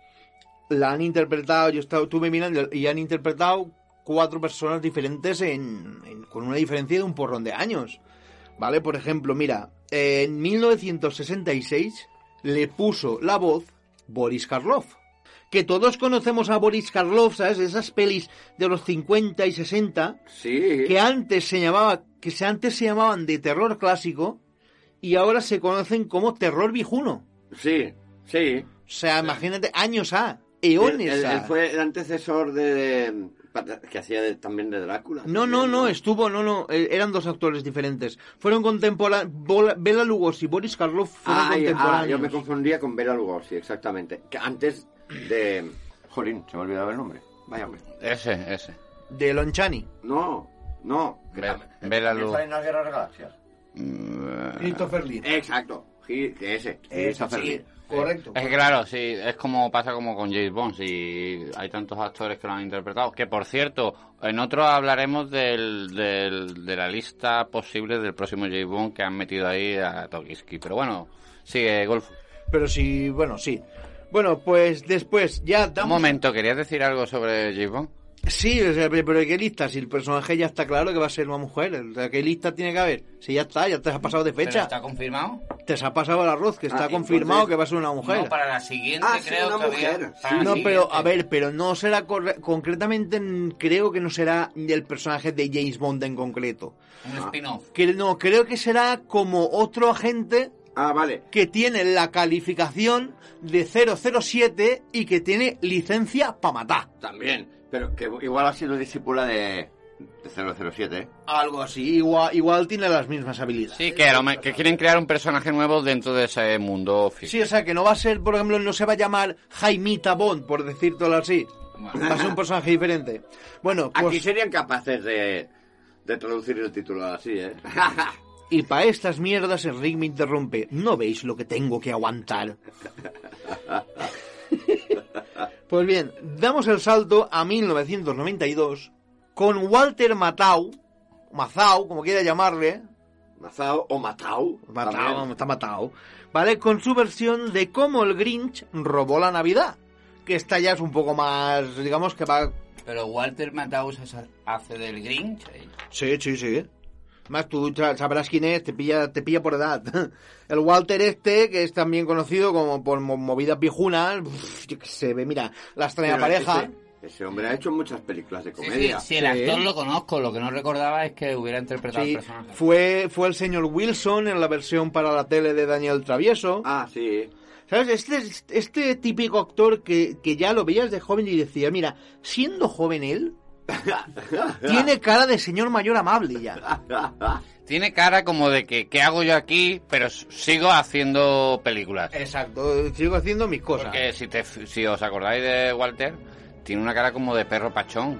la han interpretado, yo he estado, estuve mirando y han interpretado cuatro personas diferentes en, en- con una diferencia de un porrón de años. ¿Vale? Por ejemplo, mira, en 1966 le puso la voz Boris Karloff. Que todos conocemos a Boris Karloff, ¿sabes? Esas pelis de los 50 y 60 Sí. que antes se llamaba que se antes se llamaban de terror clásico y ahora se conocen como terror viejuno. Sí, sí. O sea, imagínate años A, eones A. él fue el antecesor de... que hacía de- también de Drácula. No, no, no, estuvo, no, no, eh, eran dos actores diferentes. Fueron contemporáneos, Bela Lugosi y Boris Karloff fueron Ah, ah, contemporáneos. yo me confundía con Bela Lugosi, exactamente. Que antes de... Jolín, se me ha olvidado el nombre. Vaya hombre. Ese, ese. De Lonchani. No, no. Bela ¿Quién Lu- sale en las Guerras Galaxias? Mm, Christopher Lee. Exacto. Ese, Christopher Lee. Correcto. Es que claro, sí, es como pasa como con James Bond, si hay tantos actores que lo han interpretado. Que por cierto, en otro hablaremos del, del- de la lista posible del próximo James Bond que han metido ahí a Tokiski. Pero bueno, sigue Golf. Pero sí, bueno, sí. Bueno, pues después ya Un damos... momento, ¿querías decir algo sobre James Bond? Sí, o sea, pero ¿qué lista? Si el personaje ya está claro que va a ser una mujer, ¿qué lista tiene que haber? Si ya está, ya te has pasado de ¿Pero fecha. está confirmado? Te se ha pasado el arroz, que está Ah, confirmado entonces- que va a ser una mujer. No, para la siguiente Ah, sí, creo una que había- mujer. la No, pero a ver, pero no será corre- concretamente, creo que no será el personaje de James Bond en concreto. Un spin-off. Que no, creo que será como otro agente Ah, vale. que tiene la calificación de 007 y que tiene licencia para matar. También. Pero que igual ha sido discípula de, de 007. ¿eh? Algo así, igual, igual tiene las mismas habilidades. Sí, que, lo que quieren crear un personaje nuevo dentro de ese mundo ficticio. Sí, o sea, que no va a ser, por ejemplo, no se va a llamar Jaimita Bond, por decirlo así. Va a ser un personaje diferente. Bueno, Aquí pues, serían capaces de, de traducir el título así, ¿eh? (laughs) y para estas mierdas el Rick me interrumpe. ¿No veis lo que tengo que aguantar? (laughs) Pues bien, damos el salto a 1992 con Walter Matthau, Mazau, como quiera llamarle, Mazao o Matao. Matao, también. está matado. ¿Vale? Con su versión de cómo el Grinch robó la Navidad. Que esta ya es un poco más, digamos que va... Pero Walter Matthau hace del Grinch. Sí, sí, sí. Más tú sa- sabrás quién es, te pilla, te pilla por edad. (laughs) El Walter este, que es también conocido como por mo- movidas viejunas, yo qué sé, ve, mira, la extraña Pero pareja. Ese, ese hombre ha hecho muchas películas de Sí, comedia. sí, sí, el actor lo conozco, lo que no recordaba es que hubiera interpretado Sí, el personaje. fue, fue el señor Wilson en la versión para la tele de Daniel Travieso. Ah, sí. ¿Sabes? Este, este típico actor que, que ya lo veías de joven y decía, mira, siendo joven él, tiene cara de señor mayor amable ya. Tiene cara como de que, ¿qué hago yo aquí? Pero sigo haciendo películas. Exacto, sigo haciendo mis cosas. Porque si, te, si os acordáis de Walter, tiene una cara como de perro pachón.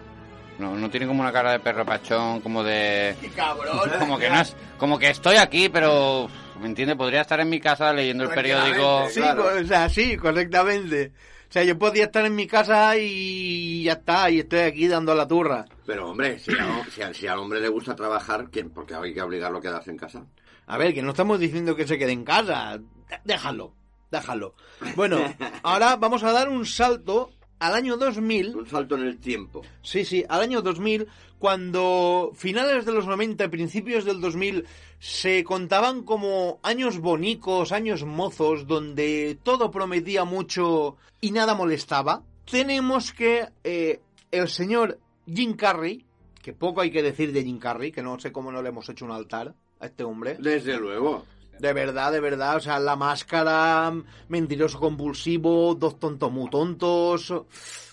No, no tiene como una cara de perro pachón, como de... (laughs) cabrón! Como que no es... Como que estoy aquí, pero... ¿Me entiende? Podría estar en mi casa leyendo el periódico. Sí, Claro. o sea, sí, correctamente. O sea, yo podía estar en mi casa y ya está, y estoy aquí dando la turra. Pero, hombre, si, a- si, a- si al hombre le gusta trabajar, ¿quién? Porque hay que obligarlo a quedarse en casa. A ver, que no estamos diciendo que se quede en casa. Déjalo, déjalo. Bueno, (laughs) ahora vamos a dar un salto al año 2000. Un salto en el tiempo. Sí, sí, al año 2000, cuando finales de los 90, principios del 2000, se contaban como años bonicos, años mozos, donde todo prometía mucho y nada molestaba, tenemos que eh, el señor Jim Carrey, que poco hay que decir de Jim Carrey, que no sé cómo no le hemos hecho un altar a este hombre. Desde luego. De verdad, de verdad, o sea, la máscara, mentiroso compulsivo, dos tontos muy tontos, o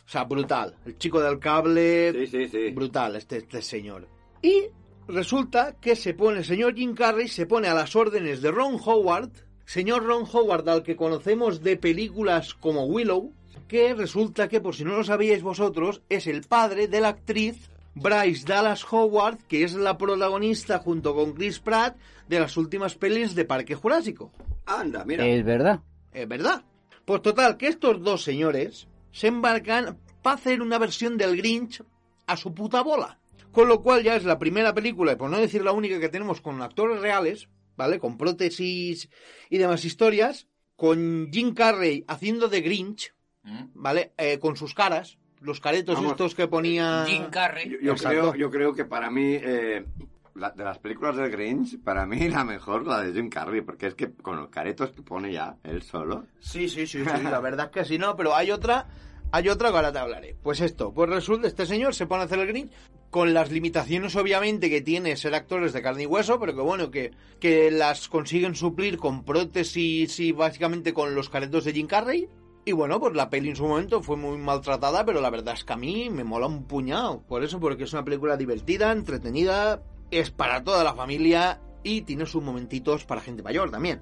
sea, brutal. El chico del cable, Sí, sí, sí. brutal este, este señor. Y resulta que se pone, el señor Jim Carrey se pone a las órdenes de Ron Howard, señor Ron Howard al que conocemos de películas como Willow, que resulta que, por si no lo sabíais vosotros, es el padre de la actriz Bryce Dallas Howard, que es la protagonista junto con Chris Pratt de las últimas pelis de Parque Jurásico. Anda, mira. Es verdad. Es verdad. Pues total, que estos dos señores se embarcan para hacer una versión del Grinch a su puta bola. Con lo cual ya es la primera película, y por no decir la única que tenemos con actores reales, ¿vale? Con prótesis y demás historias, con Jim Carrey haciendo de Grinch, Mm. ¿vale? Eh, con sus caras, los caretos Vamos. estos que ponía... Jim Carrey. Yo, creo, yo creo que para mí, eh, la- de las películas del Grinch, para mí la mejor la de Jim Carrey, porque es que con los caretos que pone ya él solo. Sí, sí, sí, sí, (laughs) la verdad es que sí, no, pero hay otra, hay otra que ahora te hablaré. Pues esto, pues resulta, este señor se pone a hacer el Grinch con las limitaciones obviamente que tiene ser actores de carne y hueso, pero que bueno, que, que las consiguen suplir con prótesis y básicamente con los caretos de Jim Carrey. Y bueno, pues la peli en su momento fue muy maltratada, pero la verdad es que a mí me mola un puñado. Por eso, porque es una película divertida, entretenida, es para toda la familia y tiene sus momentitos para gente mayor también.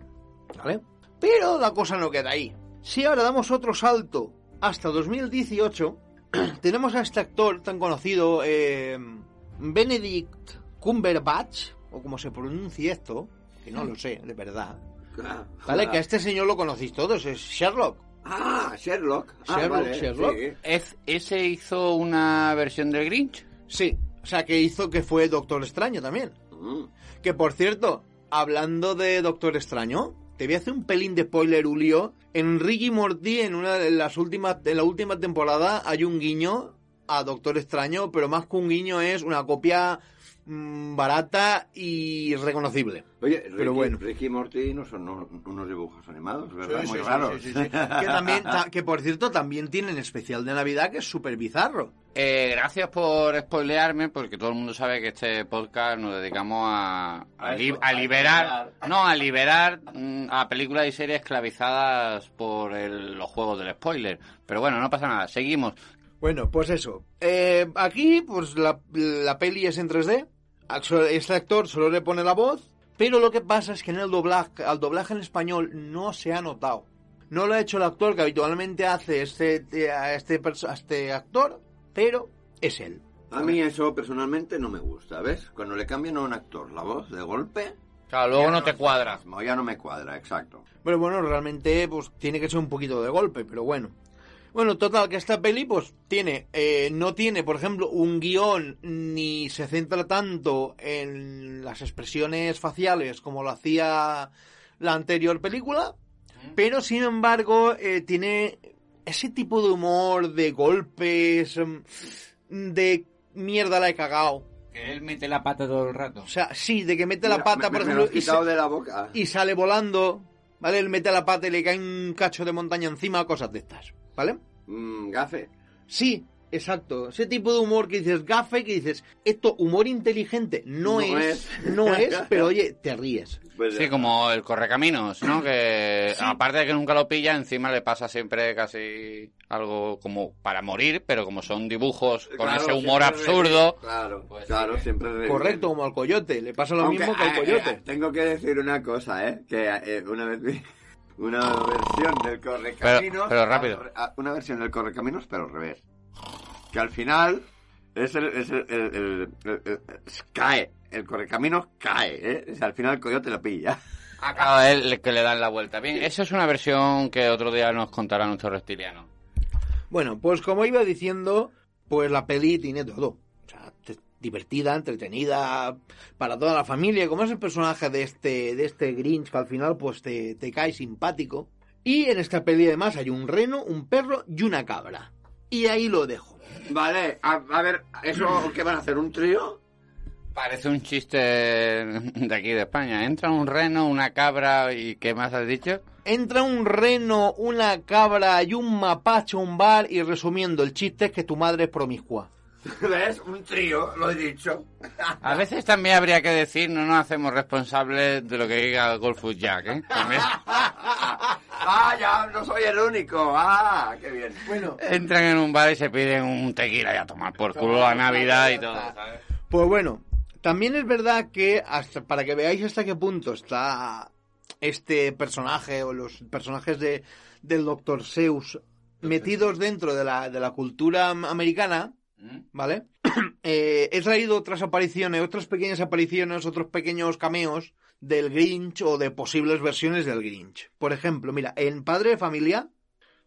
¿Vale? Pero la cosa no queda ahí. Si ahora damos otro salto hasta 2018, (clears throat) tenemos a este actor tan conocido, eh, Benedict Cumberbatch, o como se pronuncia esto, que no lo sé, de verdad. Ah, ¿Vale? Que a este señor lo conocéis todos, es Sherlock. Ah, Sherlock. Ah, Sherlock, vale, Sherlock. sí. ¿Es- ¿Ese hizo una versión del Grinch? Sí, o sea, que hizo que fue Doctor Extraño también. Mm. Que por cierto, hablando de Doctor Extraño, te voy a hacer un pelín de spoiler, Julio. En Ricky Morty, en una de las últimas, en la última temporada, hay un guiño a Doctor Extraño, pero más que un guiño es una copia mm, barata y reconocible. Oye, Ricky, Pero bueno. Ricky y Morty no son no- unos dibujos animados, ¿verdad? Sí, Muy sí, raros. sí, sí, sí. Que también, ta- que por cierto, también tienen especial de Navidad que es súper bizarro. Eh, gracias por spoilearme, porque todo el mundo sabe que este podcast nos dedicamos a, a, A li- eso, a a liberar, no, a liberar mm, a películas y series esclavizadas por el- los juegos del spoiler. Pero bueno, no pasa nada, seguimos. Bueno, pues eso. Eh, aquí, pues la, la peli es en 3D. Este actor solo le pone la voz. Pero lo que pasa es que en el doblaje, al doblaje en español no se ha notado. No lo ha hecho el actor que habitualmente hace este, a este, a este actor, pero es él. A mí eso personalmente no me gusta, ¿ves? Cuando le cambian a un actor la voz de golpe... Claro, luego ya no te cuadra. Ya no me cuadra, exacto. Pero bueno, realmente pues tiene que ser un poquito de golpe, pero bueno. Bueno, total, que esta peli pues tiene, eh, no tiene, por ejemplo, un guion ni se centra tanto en las expresiones faciales como lo hacía la anterior película, pero sin embargo eh, tiene ese tipo de humor, de golpes, mm, de mierda la he cagado. Que él mete la pata todo el rato. O sea, sí, de que mete la Mira, pata, me- por ejemplo, y quitado de la boca. y sale volando, ¿vale? Él mete la pata y le cae un cacho de montaña encima, cosas de estas, ¿vale? Mm, gafe. Sí, exacto. Ese tipo de humor que dices gafe, que dices, esto humor inteligente no, No es, es. no (laughs) es, pero oye, te ríes. Pues Sí, como el correcaminos, ¿no? Que aparte de que nunca lo pilla, encima le pasa siempre casi algo como para morir, pero como son dibujos con Claro, ese humor absurdo. Claro, Pues sí claro, siempre revive. Correcto, como al coyote. Le pasa lo Aunque, mismo que al eh, coyote. eh, tengo que decir una cosa, ¿eh? Que eh, una vez vi (laughs) una versión del Correcaminos... Pero- pero rápido. a- Una versión del Correcaminos, pero al revés. Que al final es el... Es el, el- el- el- el- cae. El Correcaminos cae, ¿eh? O sea, al final el coyote lo pilla. a él que le dan la vuelta. Bien, esa es una versión que otro día nos contará nuestro reptiliano. Bueno, pues como iba diciendo, pues la peli tiene todo. Divertida, entretenida, para toda la familia. Como es el personaje de este, de este Grinch, que al final pues te, te cae simpático. Y en esta peli además hay un reno, un perro y una cabra. Y ahí lo dejo. Vale, a, a ver, ¿eso qué van a hacer? ¿Un trío? Parece un chiste de aquí de España. Entra un reno, una cabra y ¿qué más has dicho? Entra un reno, una cabra y un mapache a un bar y resumiendo, el chiste es que tu madre es promiscua. (laughs) ¿Ves? Un trío, lo he dicho. A veces también habría que decir, no nos hacemos responsables de lo que diga Golfus Jack, ¿eh? También. (laughs) ah, ya, no soy el único. Ah, qué bien. Bueno, Entran en un bar y se piden un tequila y a tomar por culo la Navidad y todo, ¿sabes? Pues bueno, también es verdad que hasta para que veáis hasta qué punto está este personaje o los personajes de, del Dr. Seuss metidos dentro de la, de la cultura am- americana, ¿vale? (clears throat) Eh, he traído otras apariciones, otras pequeñas apariciones, otros pequeños cameos del Grinch o de posibles versiones del Grinch. Por ejemplo, mira, en Padre de Familia,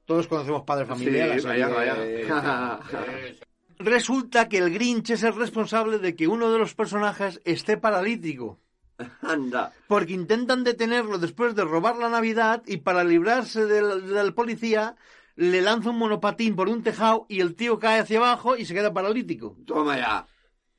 todos conocemos Padre de Familia, Sí. (laughs) Resulta que el Grinch es el responsable de que uno de los personajes esté paralítico. (laughs) Anda. Porque intentan detenerlo después de robar la Navidad y para librarse del, del policía le lanza un monopatín por un tejado y el tío cae hacia abajo y se queda paralítico. Toma ya.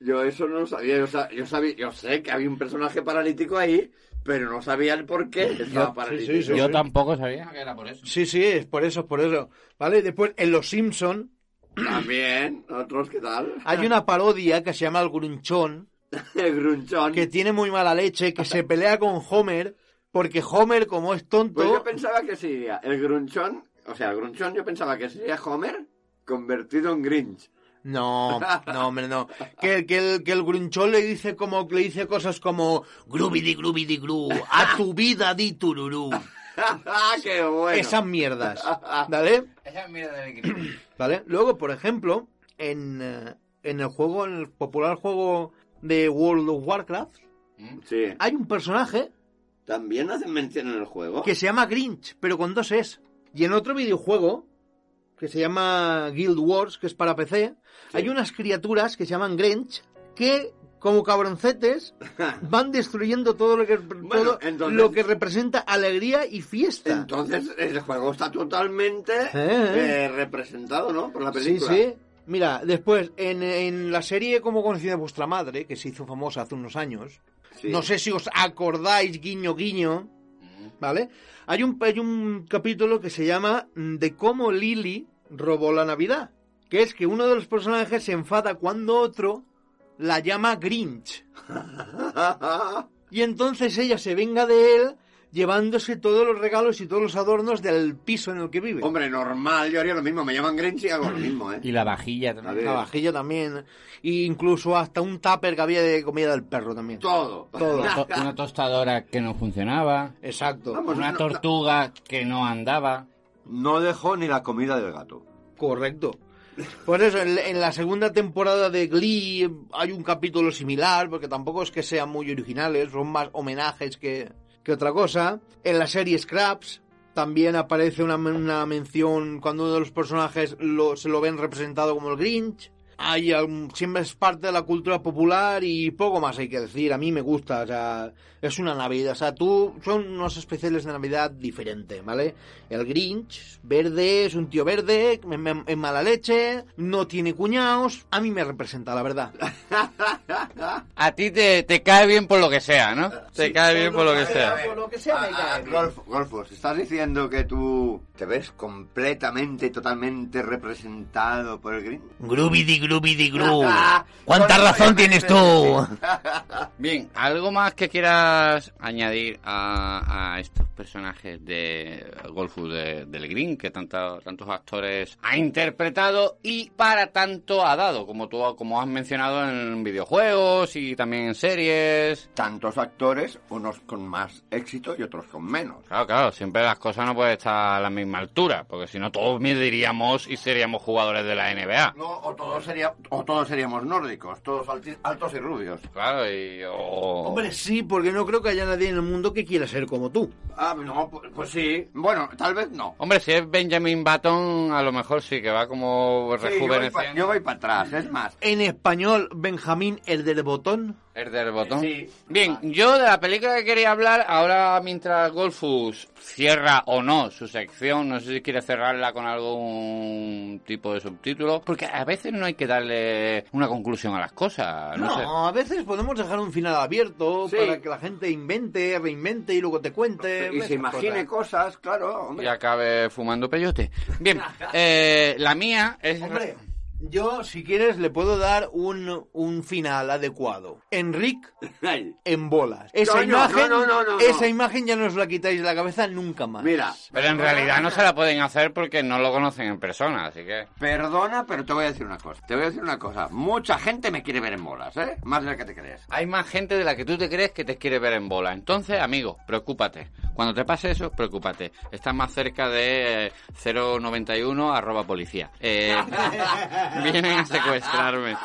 Yo eso no lo sabía. Yo, sa- yo sabía, yo sé que había un personaje paralítico ahí, pero no sabía el por qué estaba paralítico. sí, sí. Yo tampoco sabía que era por eso. Sí, sí, es por eso, es por eso. ¿Vale? Después, en Los Simpson (clears throat) También, otros, ¿qué tal? hay una parodia que se llama El Grunchón, (laughs) El grunchón. que tiene muy mala leche, que se pelea con Homer, porque Homer, como es tonto... Pues yo pensaba que sería el grunchón, o sea, el grunchón yo pensaba que sería Homer convertido en Grinch. No, no, hombre, no. (laughs) Que, que, el, que el grunchón le dice como le dice cosas como grubidi grubidi gru, a tu vida di tururú. ¡Ah, (laughs) qué bueno! Esas mierdas. ¿Vale? Esa es mierda del (clears throat) equipo. ¿Vale? Luego, por ejemplo, en, eh, en el juego, en el popular juego de World of Warcraft, Sí. hay un personaje ¿También hacen mención en el juego? que se llama Grinch, pero con dos es. Y en otro videojuego, que se llama Guild Wars, que es para PC, hay unas criaturas que se llaman Grinch, que como cabroncetes (laughs) van destruyendo todo lo que, todo entonces- lo que representa alegría y fiesta. Entonces, el juego está totalmente Eh. eh, representado, ¿no? Por la Sí, película. sí. Mira, después, en, en la serie Como conocida vuestra madre, que se hizo famosa hace unos años, Sí. no sé si os acordáis, guiño, guiño, ¿vale? Hay un, hay un capítulo que se llama mm, De cómo Lily robó la Navidad, que es que uno de los personajes se enfada cuando otro la llama Grinch. (laughs) Y entonces ella se venga de él llevándose todos los regalos y todos los adornos del piso en el que vive. Hombre, normal, yo haría lo mismo. Me llaman Grinch y hago lo mismo, ¿eh? Y la vajilla también. La vajilla también. E incluso hasta un tupper que había de comida del perro también. Todo. Todo. Una, to- una tostadora que no funcionaba. Exacto. Vamos, Una no- tortuga que no andaba. No dejó ni la comida del gato. Correcto. Por eso, en la segunda temporada de Glee hay un capítulo similar, porque tampoco es que sean muy originales, son más homenajes que, que otra cosa. En la serie Scraps también aparece una, una mención cuando uno de los personajes lo, se lo ven representado como el Grinch. Hay algún- siempre es parte de la cultura popular y poco más hay que decir. A mí me gusta, o sea, es una Navidad. O sea, tú, son unos especiales de Navidad diferentes, ¿vale? El Grinch, verde, es un tío verde, en, en- en mala leche, no tiene cuñados. A mí me representa, la verdad. (laughs) A ti te, te cae bien por lo que sea, ¿no? Te cae bien por lo que sea. Por lo que sea, me Ah, cae bien. Golf, Golfos, ¿estás diciendo que tú te ves completamente totalmente representado por el Green? Grubidi, grubidi, gru. Ah, ¿Cuánta razón tienes tú? (laughs) Bien, ¿algo más que quieras añadir a, a estos personajes de Golfus de- del Green que tanta- tantos actores ha interpretado y para tanto ha dado, como tú como has mencionado en videojuegos y también en series? Tantos actores, unos con más éxito y otros con menos. Claro, claro, siempre las cosas no pueden estar a la misma altura, porque si no todos mediríamos y seríamos jugadores de la NBA. No, o todos, sería, o todos seríamos nórdicos, todos alti- altos y rubios. Claro, y... Hombre, sí, porque no creo que haya nadie en el mundo que quiera ser como tú. Ah, no, pues, pues sí. Bueno, tal vez no. Hombre, si es Benjamin Button, a lo mejor sí, que va como Sí, yo voy pa- rejuveneciendo. yo voy para atrás, es más. En español, Benjamín, el del botón. El del botón. Sí. Bien, yo de la película que quería hablar, ahora mientras Golfus cierra o no su sección, no sé si quiere cerrarla con algún tipo de subtítulo, porque a veces no hay que darle una conclusión a las cosas. No, No, sé. a veces podemos dejar un final abierto Sí. para que la gente invente, reinvente y luego te cuente. Y se imagine cosas. cosas, claro, hombre. Y acabe fumando peyote. Bien, (laughs) eh, la mía es... Hombre, yo, si quieres, le puedo dar un, un final adecuado. Enric en bolas. Esa Coño, imagen, no, no, no, no, esa no. imagen ya no os la quitáis de la cabeza nunca más. Mira, Pero en realidad no se la pueden hacer porque no lo conocen en persona, así que... perdona, pero te voy a decir una cosa. Te voy a decir una cosa. Mucha gente me quiere ver en bolas, ¿eh? Más de la que te crees. Hay más gente de la que tú te crees que te quiere ver en bola. Entonces, amigo, preocúpate. Cuando te pase eso, preocúpate. Estás más cerca de eh, 091 arroba policía. Eh, (laughs) (laughs) vienen a secuestrarme.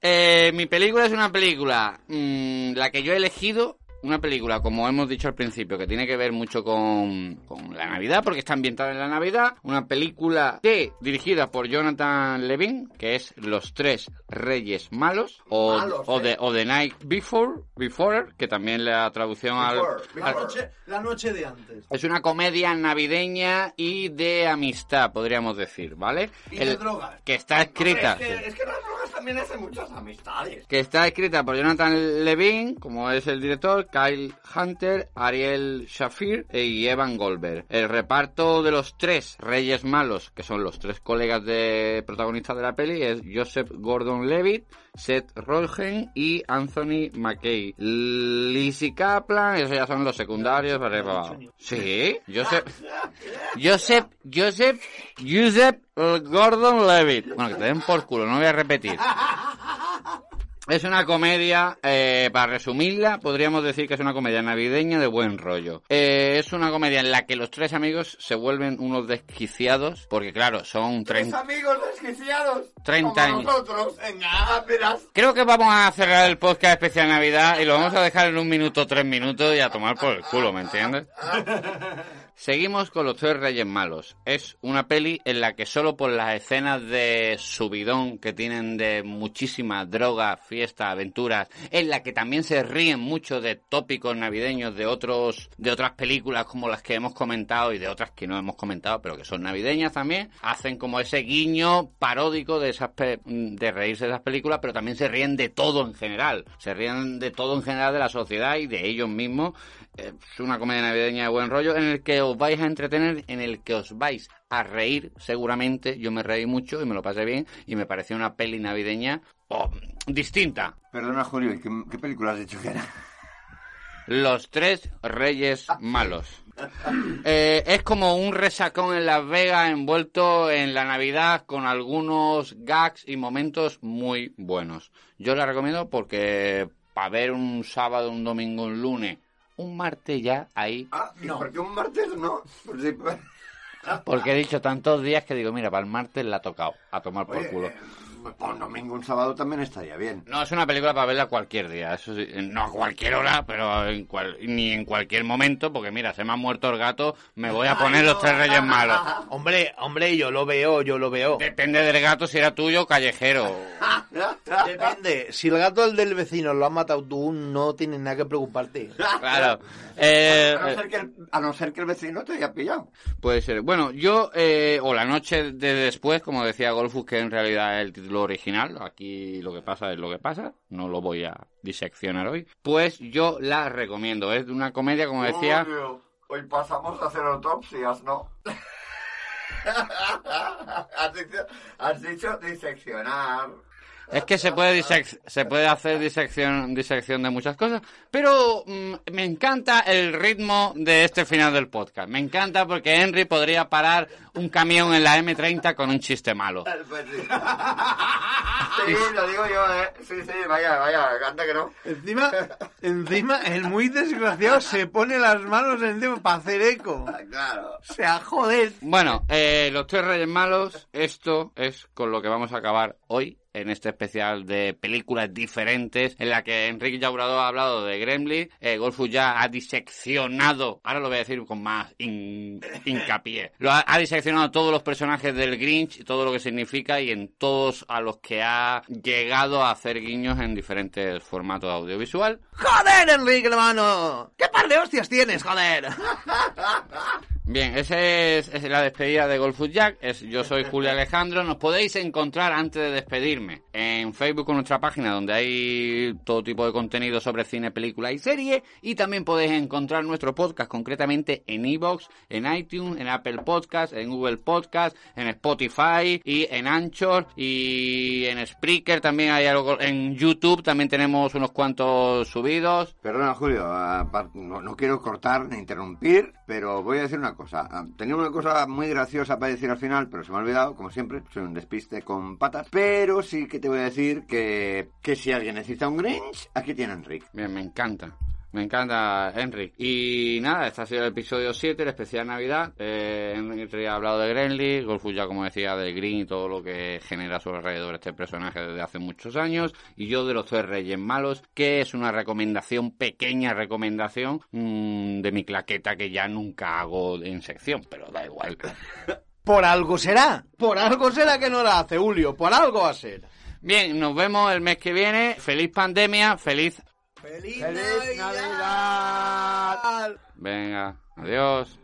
Eh, mi película es una película, mm, la que yo he elegido, una película, como hemos dicho al principio, que tiene que ver mucho con, con la Navidad, porque está ambientada en la Navidad. Una película que, dirigida por Jonathan Levin, que es Los Tres Reyes Malos, o, Malos, o, eh. the, o The Night Before, Before, que también la traducción al- Before, La al, noche, la noche de antes. es una comedia navideña y de amistad, podríamos decir, ¿vale? Y de drogas. Que está escrita. Hombre, es, que, es que las drogas también hacen muchas amistades. que está escrita por Jonathan Levine, como es el director, Kyle Hunter, Ariel Shafir y Evan Goldberg. El reparto de los tres reyes malos, que son los tres colegas de protagonistas de la peli, es Joseph Gordon-Levitt, Seth Rogen y Anthony McKay. Lizzie Kaplan, esos ya son los secundarios. Sí, Joseph, Joseph, Joseph, Joseph Gordon-Levitt. Bueno, que te den por culo, no voy a repetir. Es una comedia, eh, para resumirla, podríamos decir que es una comedia navideña de buen rollo. Eh, es una comedia en la que los tres amigos se vuelven unos desquiciados, porque claro, son 30, amigos desquiciados. 30 años. nosotros. Venga, verás. Creo que vamos a cerrar el podcast especial Navidad y lo vamos a dejar en un minuto, tres minutos y a tomar por el culo, ¿me entiendes? (laughs) Seguimos con los tres reyes malos. Es una peli en la que solo por las escenas de subidón que tienen de muchísima droga, fiesta, aventuras, en la que también se ríen mucho de tópicos navideños de otros, de otras películas como las que hemos comentado y de otras que no hemos comentado, pero que son navideñas también, hacen como ese guiño paródico de esas pe- de reírse de esas películas, pero también se ríen de todo en general. Se ríen de todo en general de la sociedad y de ellos mismos. Es una comedia navideña de buen rollo en el que os vais a entretener, en el que os vais a reír seguramente. Yo me reí mucho y me lo pasé bien y me pareció una peli navideña oh, distinta. Perdona, Julio, ¿qué, qué película has dicho que era? Los tres reyes malos. Eh, es como un resacón en Las Vegas envuelto en la Navidad con algunos gags y momentos muy buenos. Yo la recomiendo porque para ver un sábado, un domingo, un lunes, un martes ya ahí, Ah, ¿y ¿por qué un martes no? Porque he dicho tantos días que digo, mira, para el martes la ha tocado, a tomar por Oye, culo. Eh, un domingo, un sábado también estaría bien. No, es una película para verla cualquier día, eso sí, no a cualquier hora, pero en cual- ni en cualquier momento, porque mira, se me ha muerto el gato, me voy a poner los tres reyes malos. (laughs) Hombre, hombre, yo lo veo, yo lo veo. Depende del gato si era tuyo o callejero. (laughs) Depende. Si el gato el del vecino lo has matado tú, no tienes nada que preocuparte. Claro. (laughs) Eh, a, no ser que el, a no ser que el vecino te haya pillado. puede ser. Bueno, yo, eh, o la noche de después, como decía Golfus, que en realidad es el título original, aquí lo que pasa es lo que pasa, no lo voy a diseccionar hoy, pues yo la recomiendo. Es una comedia, como decía... Julio, hoy pasamos a hacer autopsias, ¿no? (laughs) has dicho diseccionar. Es que se puede disec- se puede hacer disección disección de muchas cosas, pero mm, me encanta el ritmo de este final del podcast. Me encanta porque Henry podría parar un camión en la M30 con un chiste malo. Pues (laughs) sí. sí, lo digo yo, ¿eh? Sí, sí, vaya, vaya, canta que no. Encima, encima, el muy desgraciado se pone las manos encima para hacer eco. Claro. O sea, joder. Bueno, eh, los tres reyes malos, esto es con lo que vamos a acabar hoy en este especial de películas diferentes en la que Enrique Llaurado ha hablado de Gremlin, eh, Golfus ya ha diseccionado, ahora lo voy a decir con más hin- hincapié, lo ha, ha diseccionado todos los personajes del Grinch, y todo lo que significa y en todos a los que ha llegado a hacer guiños en diferentes formatos audiovisual. ¡Joder, Enrique, hermano! ¿Qué par de hostias tienes, joder? Bien, esa es, la despedida de Golfus Jack. Yo soy Julio Alejandro. Nos podéis encontrar antes de despedirme en Facebook con nuestra página donde hay todo tipo de contenido sobre cine, película y serie. Y también podéis encontrar nuestro podcast concretamente en Evox, en iTunes, en Apple Podcast, en Google Podcast, en Spotify y en Anchor y en Spreaker. También hay algo en YouTube. También tenemos unos cuantos subidos. Perdona, Julio, apar- no, no quiero cortar ni interrumpir, pero voy a decir una cosa. Ah, Tenía una cosa muy graciosa para decir al final, pero se me ha olvidado, como siempre, soy un despiste con patas. Pero sí que te voy a decir que, que si alguien necesita un Grinch, aquí tiene a Enrique. Bien, me encanta. Me encanta, Enric. Y nada, este ha sido el episodio 7, el especial Navidad. Eh, Henry ha hablado de Grenly, Golfus ya, como decía, de Green y todo lo que genera a su alrededor este personaje desde hace muchos años. Y yo de los tres reyes malos, que es una recomendación, pequeña recomendación, mm, de mi claqueta que ya nunca hago en sección, pero da igual. (laughs) Por algo será. Por algo será que no la hace, Julio. Por algo va a ser. Bien, nos vemos el mes que viene. Feliz pandemia, feliz... ¡Feliz, Navidad! Venga, adiós.